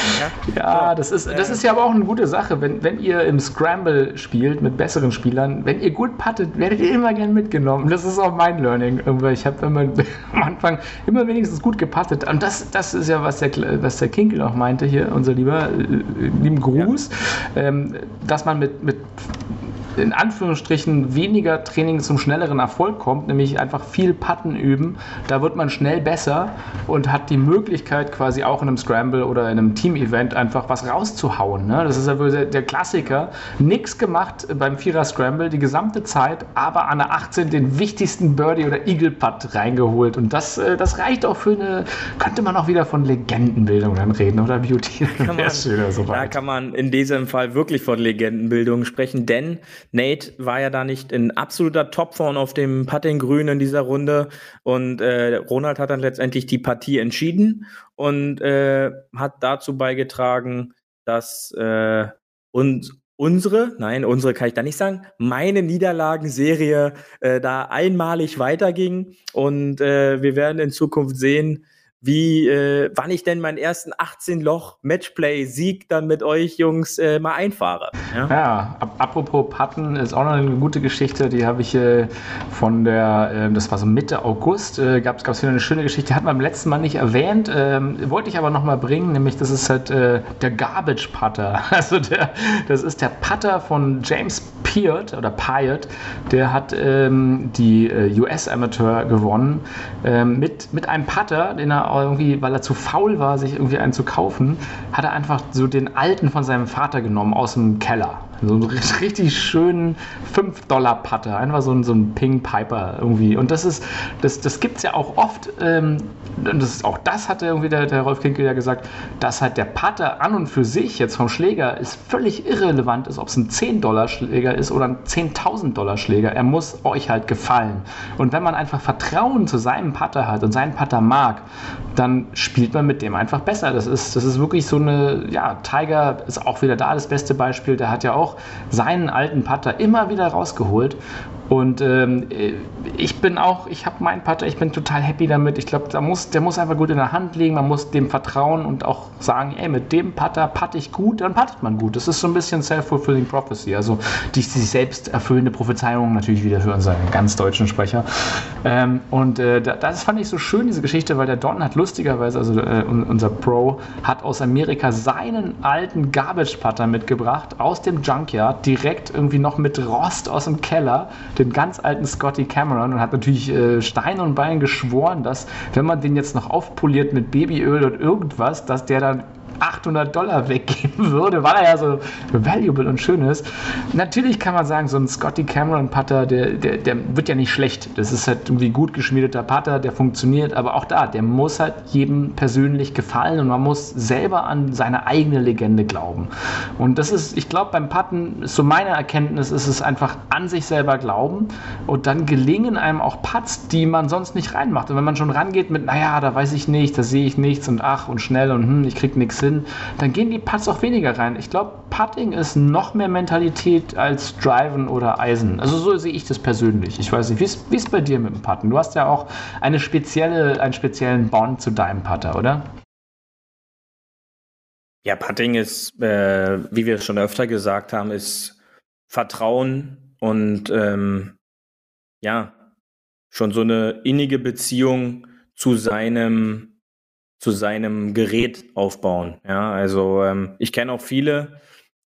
S1: Ja, ja das, ist, das ist ja aber auch eine gute Sache, wenn, wenn ihr im Scramble spielt mit besseren Spielern, wenn ihr gut pattet, werdet ihr immer gern mitgenommen. Das ist auch mein Learning. Ich habe immer am Anfang immer wenigstens gut gepattet. Und das, das ist ja, was der, was der Kinkel auch meinte hier, unser lieber, äh, lieben Gruß, ja. ähm, dass man mit, mit in Anführungsstrichen weniger Training zum schnelleren Erfolg kommt, nämlich einfach viel Patten üben. Da wird man schnell besser und hat die Möglichkeit, quasi auch in einem Scramble oder in einem Team-Event einfach was rauszuhauen. Ne? Das ist ja wohl der, Klassiker. Nix gemacht beim Vierer Scramble die gesamte Zeit, aber an der 18 den wichtigsten Birdie oder Eagle Putt reingeholt. Und das, äh, das reicht auch für eine, könnte man auch wieder von Legendenbildung dann reden oder Beauty.
S2: Kann man, da kann man in diesem Fall wirklich von Legendenbildung sprechen, denn Nate war ja da nicht in absoluter Topform auf dem Putting-Grün in dieser Runde. Und äh, Ronald hat dann letztendlich die Partie entschieden und äh, hat dazu beigetragen, dass äh, uns unsere, nein, unsere kann ich da nicht sagen, meine Niederlagenserie äh, da einmalig weiterging. Und äh, wir werden in Zukunft sehen, wie, äh, wann ich denn meinen ersten 18-Loch-Matchplay-Sieg dann mit euch Jungs äh, mal einfahre.
S1: Ja, ja ap apropos Patten ist auch noch eine gute Geschichte, die habe ich äh, von der, äh, das war so Mitte August, äh, gab es wieder eine schöne Geschichte, hat man beim letzten Mal nicht erwähnt, ähm, wollte ich aber noch mal bringen, nämlich das ist halt äh, der Garbage Putter. Also der, das ist der Putter von James Peart oder Pyatt, der hat ähm, die äh, US Amateur gewonnen ähm, mit, mit einem Putter, den er irgendwie, weil er zu faul war, sich irgendwie einen zu kaufen, hat er einfach so den alten von seinem Vater genommen aus dem Keller. So einen richtig schönen 5-Dollar-Patte. Einfach so ein, so ein Ping Piper irgendwie. Und das ist, das, das gibt es ja auch oft. Ähm, das auch das hat irgendwie der, der Rolf Kinkel ja gesagt, dass halt der Patte an und für sich jetzt vom Schläger ist völlig irrelevant ist, ob es ein 10-Dollar-Schläger ist oder ein 10.000-Dollar-Schläger. Er muss euch halt gefallen. Und wenn man einfach Vertrauen zu seinem Patter hat und seinen Patter mag, dann spielt man mit dem einfach besser. Das ist, das ist wirklich so eine, ja, Tiger ist auch wieder da das beste Beispiel. Der hat ja auch seinen alten Putter immer wieder rausgeholt und ähm, ich bin auch, ich habe meinen Putter, ich bin total happy damit. Ich glaube, muss, der muss einfach gut in der Hand liegen, man muss dem vertrauen und auch sagen, ey, mit dem Putter patte ich gut, dann pattet man gut. Das ist so ein bisschen self-fulfilling prophecy, also die sich selbst erfüllende Prophezeiung, natürlich wieder für unseren ganz deutschen Sprecher. Ähm, und äh, das fand ich so schön, diese Geschichte, weil der Don hat lustigerweise, also äh, unser Pro, hat aus Amerika seinen alten Garbage-Putter mitgebracht, aus dem Junkyard, direkt irgendwie noch mit Rost aus dem Keller den ganz alten Scotty Cameron und hat natürlich äh, Stein und Bein geschworen, dass wenn man den jetzt noch aufpoliert mit Babyöl und irgendwas, dass der dann 800 Dollar weggeben würde, weil er ja so valuable und schön ist. Natürlich kann man sagen, so ein Scotty Cameron Putter, der, der, der wird ja nicht schlecht. Das ist halt irgendwie gut geschmiedeter Putter, der funktioniert, aber auch da, der muss halt jedem persönlich gefallen und man muss selber an seine eigene Legende glauben. Und das ist, ich glaube, beim Putten, so meine Erkenntnis, ist es einfach an sich selber glauben und dann gelingen einem auch Putts, die man sonst nicht reinmacht. Und wenn man schon rangeht mit, naja, da weiß ich nicht, da sehe ich nichts und ach und schnell und hm, ich krieg nichts hin, sind, dann gehen die Putts auch weniger rein. Ich glaube, Putting ist noch mehr Mentalität als Driven oder Eisen. Also so sehe ich das persönlich. Ich weiß nicht, wie ist bei dir mit dem Putten? Du hast ja auch eine spezielle, einen speziellen Bond zu deinem Putter, oder?
S2: Ja, Putting ist, äh, wie wir es schon öfter gesagt haben, ist Vertrauen und ähm, ja, schon so eine innige Beziehung zu seinem, zu seinem Gerät aufbauen. Ja, also ähm, ich kenne auch viele,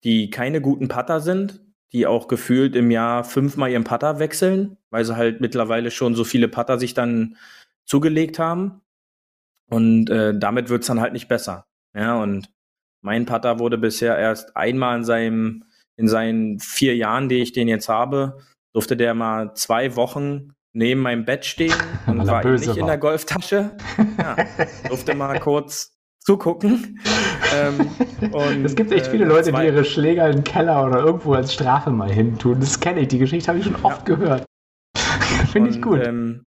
S2: die keine guten Putter sind, die auch gefühlt im Jahr fünfmal ihren Putter wechseln, weil sie halt mittlerweile schon so viele Putter sich dann zugelegt haben. Und äh, damit wird's dann halt nicht besser. Ja, und mein Putter wurde bisher erst einmal in seinem, in seinen vier Jahren, die ich den jetzt habe, durfte der mal zwei Wochen neben meinem Bett stehen und war nicht war. in der Golftasche. Ja, durfte mal kurz zugucken.
S1: ähm, und, es gibt echt viele äh, Leute, die ihre Schläger im Keller oder irgendwo als Strafe mal hin tun. Das kenne ich, die Geschichte habe ich schon oft ja. gehört. Finde ich gut. Ähm,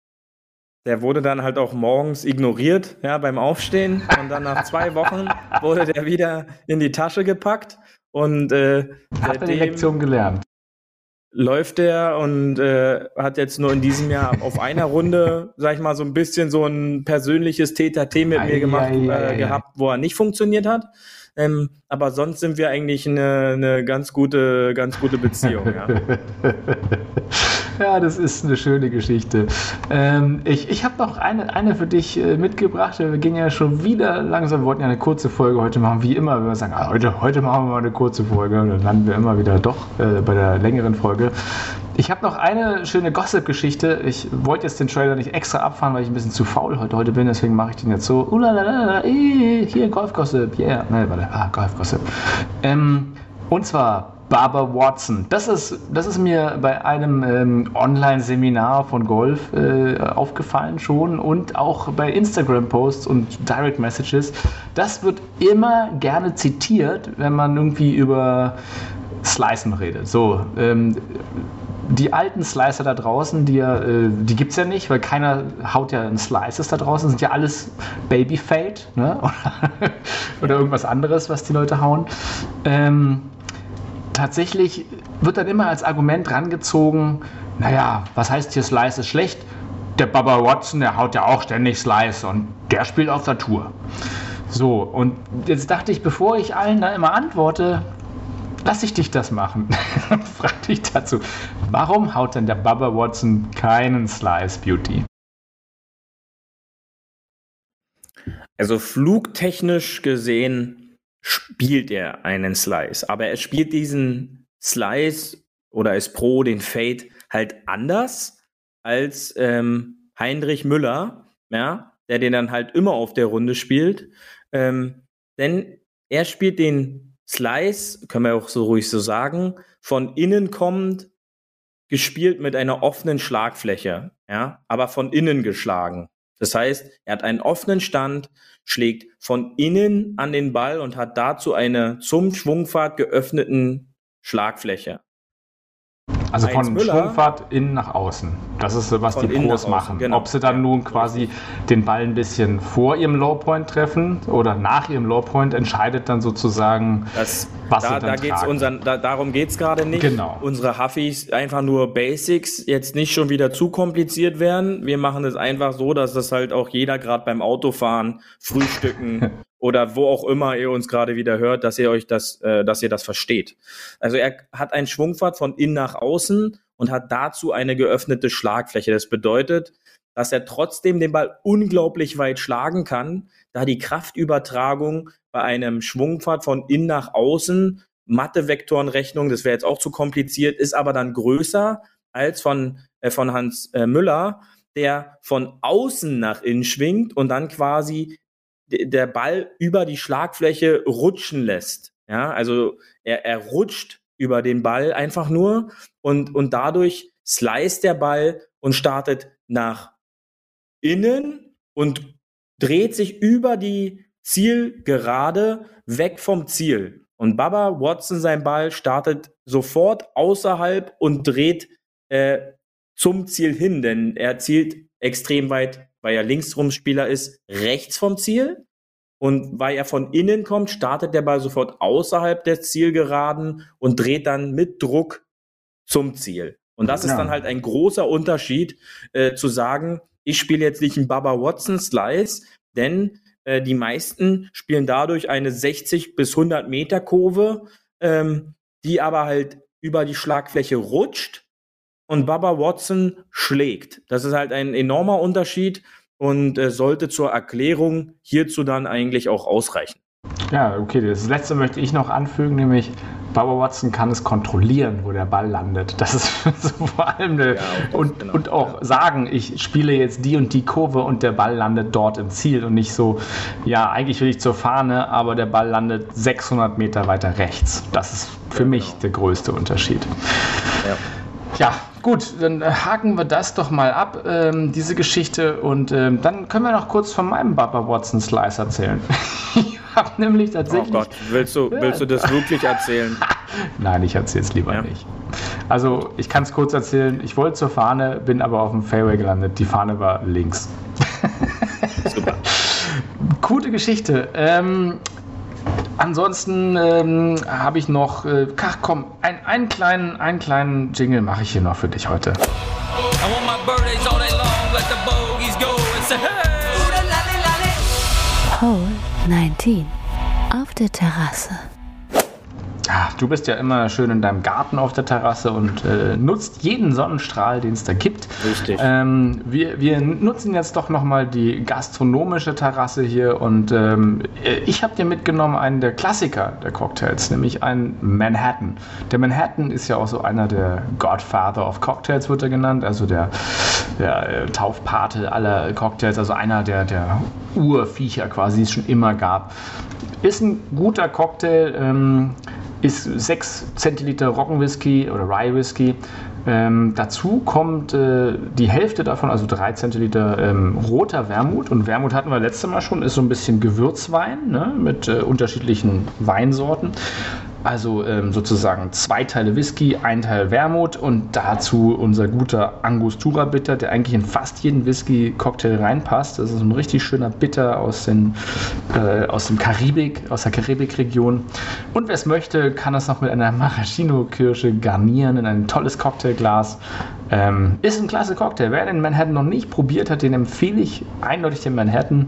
S2: der wurde dann halt auch morgens ignoriert, ja, beim Aufstehen. Und dann nach zwei Wochen wurde der wieder in die Tasche gepackt. Und äh,
S1: hat er die Lektion gelernt.
S2: Läuft er und äh, hat jetzt nur in diesem Jahr auf einer Runde, sag ich mal, so ein bisschen so ein persönliches TTT mit mir gemacht äh, gehabt, wo er nicht funktioniert hat. Ähm, aber sonst sind wir eigentlich eine, eine ganz gute, ganz gute Beziehung. Ja.
S1: ja, das ist eine schöne Geschichte. Ähm, ich ich habe noch eine, eine für dich äh, mitgebracht. Wir gehen ja schon wieder langsam. Wir wollten ja eine kurze Folge heute machen, wie immer. Wenn wir sagen, ah, heute, heute machen wir mal eine kurze Folge, dann landen wir immer wieder doch äh, bei der längeren Folge. Ich habe noch eine schöne Gossip-Geschichte. Ich wollte jetzt den Trailer nicht extra abfahren, weil ich ein bisschen zu faul heute, heute bin, deswegen mache ich den jetzt so. Ulalala, hier Golf-Gossip, yeah. Nein, warte, ah, Golf-Gossip. Ähm, und zwar Barbara Watson. Das ist, das ist mir bei einem ähm, Online-Seminar von Golf äh, aufgefallen schon und auch bei Instagram-Posts und Direct Messages. Das wird immer gerne zitiert, wenn man irgendwie über Slicen redet. So, ähm, die alten Slicer da draußen, die, äh, die gibt es ja nicht, weil keiner haut ja einen Slices da draußen. Sind ja alles Baby-Fade ne? oder, oder irgendwas anderes, was die Leute hauen. Ähm, tatsächlich wird dann immer als Argument rangezogen, naja, was heißt hier Slice ist schlecht? Der Baba Watson, der haut ja auch ständig Slice und der spielt auf der Tour. So, und jetzt dachte ich, bevor ich allen da immer antworte, lass ich dich das machen. Frag dich dazu, warum haut denn der Bubba Watson keinen Slice Beauty?
S2: Also flugtechnisch gesehen spielt er einen Slice, aber er spielt diesen Slice oder ist pro den Fade halt anders als ähm, Heinrich Müller, ja, der den dann halt immer auf der Runde spielt. Ähm, denn er spielt den Slice, können wir auch so ruhig so sagen, von innen kommend, gespielt mit einer offenen Schlagfläche, ja, aber von innen geschlagen. Das heißt, er hat einen offenen Stand, schlägt von innen an den Ball und hat dazu eine zum Schwungfahrt geöffneten Schlagfläche.
S1: Also Heinz von Müller, Schwungfahrt innen nach außen. Das ist, was die Pros machen. Genau. Ob sie dann nun quasi den Ball ein bisschen vor ihrem Lowpoint treffen oder nach ihrem Lowpoint, entscheidet dann sozusagen,
S2: das, was da, sie dann da geht's unseren, da, Darum geht es gerade nicht.
S1: Genau.
S2: Unsere Huffis einfach nur Basics, jetzt nicht schon wieder zu kompliziert werden. Wir machen es einfach so, dass das halt auch jeder gerade beim Autofahren, Frühstücken oder wo auch immer ihr uns gerade wieder hört, dass ihr euch das, äh, dass ihr das versteht. Also er hat einen Schwungfahrt von innen nach außen und hat dazu eine geöffnete Schlagfläche. Das bedeutet, dass er trotzdem den Ball unglaublich weit schlagen kann, da die Kraftübertragung bei einem Schwungpfad von innen nach außen, Mathe-Vektorenrechnung, das wäre jetzt auch zu kompliziert, ist aber dann größer als von, äh, von Hans äh, Müller, der von außen nach innen schwingt und dann quasi der Ball über die Schlagfläche rutschen lässt. Ja, also er, er rutscht über den Ball einfach nur und, und dadurch slice der Ball und startet nach innen und dreht sich über die Zielgerade weg vom Ziel. Und Baba Watson, sein Ball, startet sofort außerhalb und dreht äh, zum Ziel hin, denn er zielt extrem weit weil er Linksrumspieler ist, rechts vom Ziel. Und weil er von innen kommt, startet der Ball sofort außerhalb der Zielgeraden und dreht dann mit Druck zum Ziel. Und das ja. ist dann halt ein großer Unterschied, äh, zu sagen, ich spiele jetzt nicht einen Baba Watson Slice, denn äh, die meisten spielen dadurch eine 60 bis 100 Meter Kurve, ähm, die aber halt über die Schlagfläche rutscht und Baba Watson schlägt. Das ist halt ein enormer Unterschied und äh, sollte zur Erklärung hierzu dann eigentlich auch ausreichen.
S1: Ja, okay, das letzte möchte ich noch anfügen, nämlich Baba Watson kann es kontrollieren, wo der Ball landet. Das ist so vor allem eine, ja, und, genau. und auch sagen, ich spiele jetzt die und die Kurve und der Ball landet dort im Ziel und nicht so, ja, eigentlich will ich zur Fahne, aber der Ball landet 600 Meter weiter rechts. Das ist für ja, mich genau. der größte Unterschied. Ja. Ja, gut, dann äh, haken wir das doch mal ab, ähm, diese Geschichte. Und ähm, dann können wir noch kurz von meinem Baba Watson Slice erzählen. ich habe nämlich tatsächlich.
S2: Oh Gott, willst du, willst du das wirklich erzählen?
S1: Nein, ich erzähle es lieber ja. nicht. Also, ich kann es kurz erzählen. Ich wollte zur Fahne, bin aber auf dem Fairway gelandet. Die Fahne war links. Super. Gute Geschichte. Ähm, Ansonsten ähm, habe ich noch, äh, ach komm, ein, einen, kleinen, einen kleinen Jingle mache ich hier noch für dich heute.
S3: Hole 19 auf der Terrasse.
S1: Ja, du bist ja immer schön in deinem Garten auf der Terrasse und äh, nutzt jeden Sonnenstrahl, den es da gibt.
S2: Richtig.
S1: Ähm, wir, wir nutzen jetzt doch nochmal die gastronomische Terrasse hier und ähm, ich habe dir mitgenommen einen der Klassiker der Cocktails, nämlich einen Manhattan. Der Manhattan ist ja auch so einer der Godfather of Cocktails, wird er genannt, also der, der äh, Taufpate aller Cocktails, also einer der, der Urviecher quasi, die es schon immer gab. Ist ein guter Cocktail. Ähm, ist 6 Zentiliter Roggenwhisky oder Rye Whisky. Ähm, dazu kommt äh, die Hälfte davon, also 3 Zentiliter ähm, roter Wermut. Und Wermut hatten wir letztes Mal schon, ist so ein bisschen Gewürzwein ne, mit äh, unterschiedlichen Weinsorten. Also ähm, sozusagen zwei Teile Whisky, ein Teil Wermut und dazu unser guter Angostura Bitter, der eigentlich in fast jeden Whisky-Cocktail reinpasst. Das ist ein richtig schöner Bitter aus, den, äh, aus dem Karibik, aus der Karibikregion. Und wer es möchte, kann das noch mit einer Maraschino-Kirsche garnieren in ein tolles Cocktailglas. Ähm, ist ein klasse Cocktail. Wer den Manhattan noch nicht probiert hat, den empfehle ich eindeutig den Manhattan.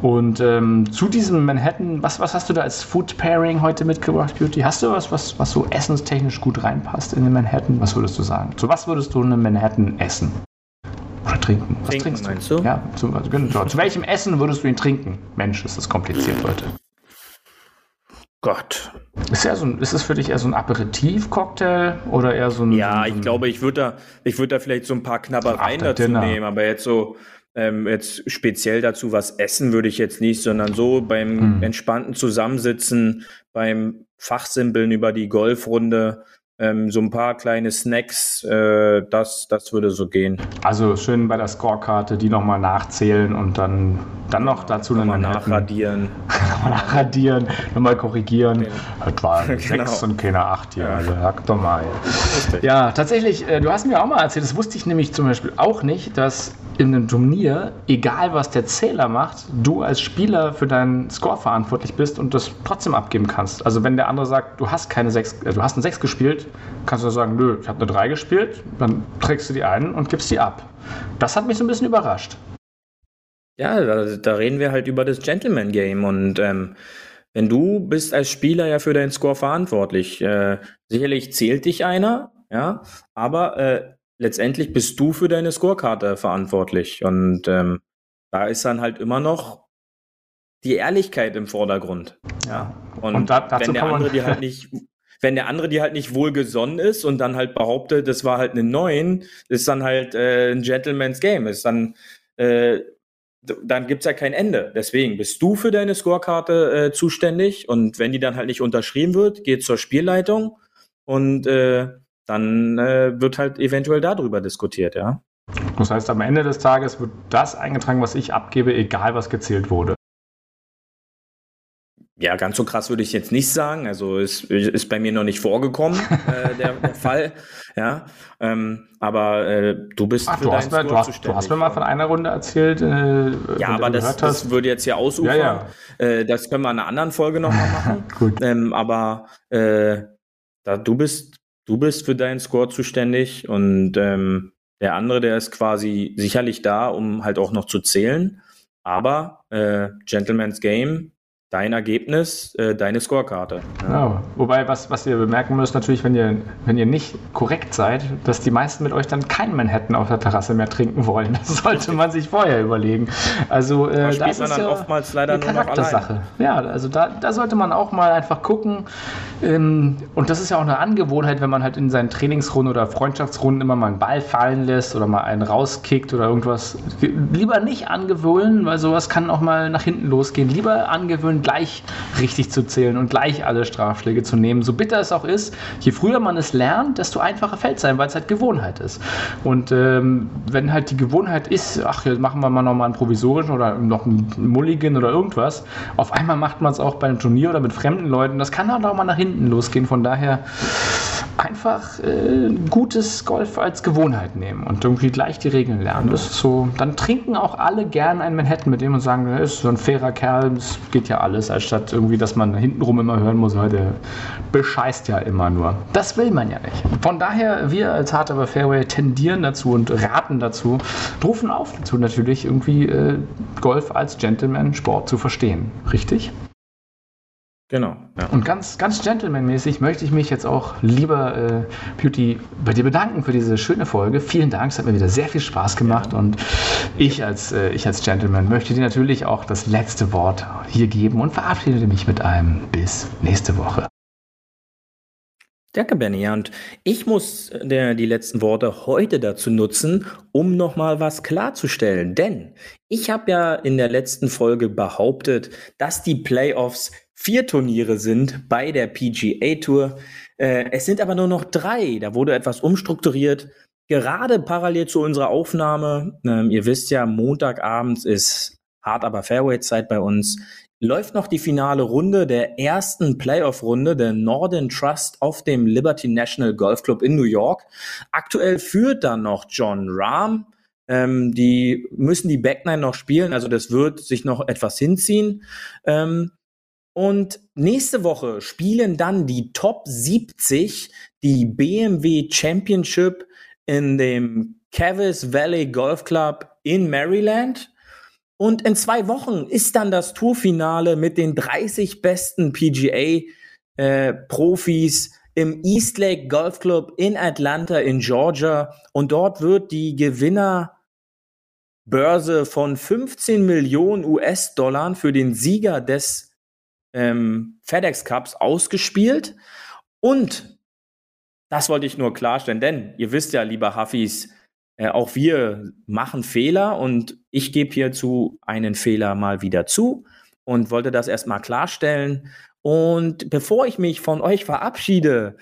S1: Und ähm, zu diesem Manhattan, was, was hast du da als Food Pairing heute mitgebracht, Beauty? Hast du was, was, was so essenstechnisch gut reinpasst in den Manhattan? Was würdest du sagen? Zu was würdest du einen Manhattan essen? Oder trinken? Was trinken, trinkst du? Meinst du? Ja, zu, also, genau. zu welchem Essen würdest du ihn trinken? Mensch, ist das kompliziert, Leute.
S2: Gott.
S1: Ist, ja so ein, ist es für dich eher so ein Aperitif-Cocktail oder eher so ein.
S2: Ja,
S1: so
S2: ein, ich glaube, ich würde da, würd da vielleicht so ein paar Knabbereien dazu Dinner. nehmen, aber jetzt so. Ähm, jetzt speziell dazu was essen würde ich jetzt nicht, sondern so beim hm. entspannten Zusammensitzen, beim Fachsimpeln über die Golfrunde, ähm, so ein paar kleine Snacks, äh, das, das würde so gehen.
S1: Also schön bei der Scorekarte die nochmal nachzählen und dann, dann noch dazu
S2: nochmal nachradieren.
S1: nochmal nachradieren, nochmal korrigieren. Das war genau. 6 und keine 8 hier, also sag doch mal. Ja, tatsächlich, äh, du hast mir auch mal erzählt, das wusste ich nämlich zum Beispiel auch nicht, dass in einem Turnier, egal was der Zähler macht, du als Spieler für deinen Score verantwortlich bist und das trotzdem abgeben kannst. Also wenn der andere sagt, du hast keine 6, äh, du hast eine 6 gespielt, kannst du sagen, nö, ich habe eine 3 gespielt, dann trägst du die ein und gibst die ab. Das hat mich so ein bisschen überrascht.
S2: Ja, da, da reden wir halt über das Gentleman Game und ähm, wenn du bist als Spieler ja für deinen Score verantwortlich, äh, sicherlich zählt dich einer, ja, aber äh, letztendlich bist du für deine Scorekarte verantwortlich und ähm, da ist dann halt immer noch die Ehrlichkeit im Vordergrund. Ja. Und, und da, wenn der andere die halt nicht wenn der andere dir halt nicht wohlgesonnen ist und dann halt behauptet, das war halt eine 9, ist dann halt äh, ein Gentleman's Game. Ist dann, äh, dann gibt's ja kein Ende. Deswegen bist du für deine Scorekarte äh, zuständig und wenn die dann halt nicht unterschrieben wird, geht zur Spielleitung und äh, dann äh, wird halt eventuell darüber diskutiert, ja.
S1: Das heißt, am Ende des Tages wird das eingetragen, was ich abgebe, egal was gezählt wurde.
S2: Ja, ganz so krass würde ich jetzt nicht sagen. Also es ist bei mir noch nicht vorgekommen, äh, der, der Fall. Ja, ähm, aber äh, du bist
S1: Ach, du, hast mir, du, hast, du hast mir mal von einer Runde erzählt. Äh,
S2: ja, aber das, das würde jetzt hier ausufern. Ja, ja. Äh, das können wir in einer anderen Folge nochmal machen. Gut. Ähm, aber äh, da, du bist du bist für deinen Score zuständig und ähm, der andere, der ist quasi sicherlich da, um halt auch noch zu zählen. Aber äh, Gentleman's Game dein Ergebnis, äh, deine Scorekarte.
S1: Ja. Wobei, was, was ihr bemerken müsst, natürlich, wenn ihr, wenn ihr nicht korrekt seid, dass die meisten mit euch dann kein Manhattan auf der Terrasse mehr trinken wollen. Das sollte man sich vorher überlegen. Also, äh, da das ist ja
S2: oftmals leider eine Charaktersache.
S1: Ja, also da, da sollte man auch mal einfach gucken. Ähm, und das ist ja auch eine Angewohnheit, wenn man halt in seinen Trainingsrunden oder Freundschaftsrunden immer mal einen Ball fallen lässt oder mal einen rauskickt oder irgendwas. Lieber nicht angewöhnen, weil sowas kann auch mal nach hinten losgehen. Lieber angewöhnen, gleich richtig zu zählen und gleich alle Strafschläge zu nehmen. So bitter es auch ist, je früher man es lernt, desto einfacher fällt es sein, weil es halt Gewohnheit ist. Und ähm, wenn halt die Gewohnheit ist, ach, jetzt machen wir mal nochmal einen provisorischen oder noch einen Mulligan oder irgendwas, auf einmal macht man es auch bei einem Turnier oder mit fremden Leuten. Das kann dann auch mal nach hinten losgehen. Von daher einfach äh, gutes Golf als Gewohnheit nehmen und irgendwie gleich die Regeln lernen. Das ist so. Dann trinken auch alle gern ein Manhattan mit dem und sagen, er ist so ein fairer Kerl, das geht ja alles, anstatt irgendwie, dass man hintenrum immer hören muss, heute bescheißt ja immer nur. Das will man ja nicht. Von daher, wir als Hard Aber Fairway tendieren dazu und raten dazu, rufen auf dazu natürlich irgendwie äh, Golf als Gentleman-Sport zu verstehen. Richtig?
S2: Genau.
S1: Ja. Und ganz, ganz gentlemanmäßig möchte ich mich jetzt auch, lieber äh, Beauty, bei dir bedanken für diese schöne Folge. Vielen Dank, es hat mir wieder sehr viel Spaß gemacht ja. und ich als, äh, ich als Gentleman möchte dir natürlich auch das letzte Wort hier geben und verabschiede mich mit einem bis nächste Woche.
S2: Danke, Benny. Und ich muss äh, der, die letzten Worte heute dazu nutzen, um nochmal was klarzustellen. Denn ich habe ja in der letzten Folge behauptet, dass die Playoffs vier Turniere sind bei der PGA Tour. Äh, es sind aber nur noch drei. Da wurde etwas umstrukturiert. Gerade parallel zu unserer Aufnahme, ähm, ihr wisst ja, Montagabends ist hart aber Fairway-Zeit bei uns, läuft noch die finale Runde der ersten Playoff-Runde der Northern Trust auf dem Liberty National Golf Club in New York. Aktuell führt dann noch John Rahm. Ähm, die müssen die Back Nine noch spielen, also das wird sich noch etwas hinziehen. Ähm, und nächste Woche spielen dann die Top 70 die BMW Championship in dem Cavis Valley Golf Club in Maryland. Und in zwei Wochen ist dann das Tourfinale mit den 30 besten PGA-Profis äh, im East Lake Golf Club in Atlanta in Georgia. Und dort wird die Gewinnerbörse von 15 Millionen US-Dollar für den Sieger des ähm, FedEx Cups ausgespielt. Und das wollte ich nur klarstellen, denn ihr wisst ja, lieber Huffis, äh, auch wir machen Fehler und ich gebe hierzu einen Fehler mal wieder zu und wollte das erstmal klarstellen. Und bevor ich mich von euch verabschiede,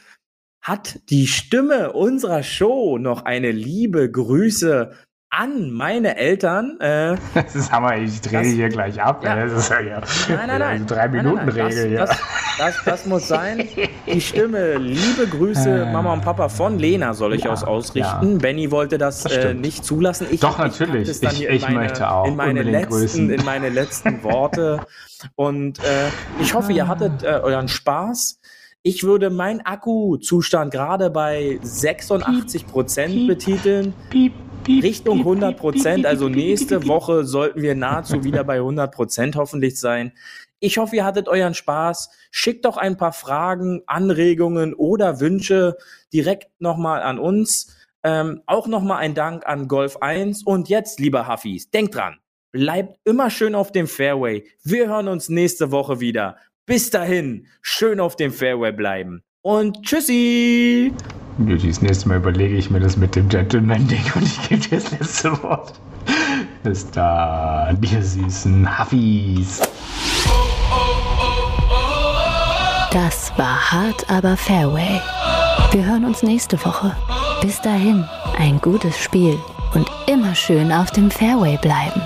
S2: hat die Stimme unserer Show noch eine liebe Grüße an meine Eltern. Äh,
S1: das ist Hammer, ich drehe hier gleich ab. Ja. Das ist ja, ja
S2: nein, nein, nein.
S1: drei Minuten Regel.
S2: Das, ja. Das, das, das, muss sein. Die Stimme, liebe Grüße, äh. Mama und Papa von Lena soll ich ja, aus ausrichten. Ja. Benny wollte das, äh, nicht zulassen.
S1: Ich, Doch, natürlich.
S2: Ich, ich, ich meine, möchte auch. In meine, letzten, in meine letzten Worte. Und äh, ich hoffe, ihr hattet äh, euren Spaß. Ich würde meinen Akkuzustand gerade bei 86 Prozent betiteln. Piep, Richtung 100 Prozent. Also nächste Woche sollten wir nahezu wieder bei 100 Prozent hoffentlich sein. Ich hoffe, ihr hattet euren Spaß. Schickt doch ein paar Fragen, Anregungen oder Wünsche direkt nochmal an uns. Ähm, auch nochmal ein Dank an Golf 1. Und jetzt, lieber Huffis, denkt dran, bleibt immer schön auf dem Fairway. Wir hören uns nächste Woche wieder. Bis dahin, schön auf dem Fairway bleiben. Und tschüssi!
S1: Das nächste Mal überlege ich mir das mit dem Gentleman-Ding und ich gebe dir das letzte Wort. Bis dann, ihr süßen Huffies.
S3: Das war hart, aber Fairway. Wir hören uns nächste Woche. Bis dahin, ein gutes Spiel und immer schön auf dem Fairway bleiben.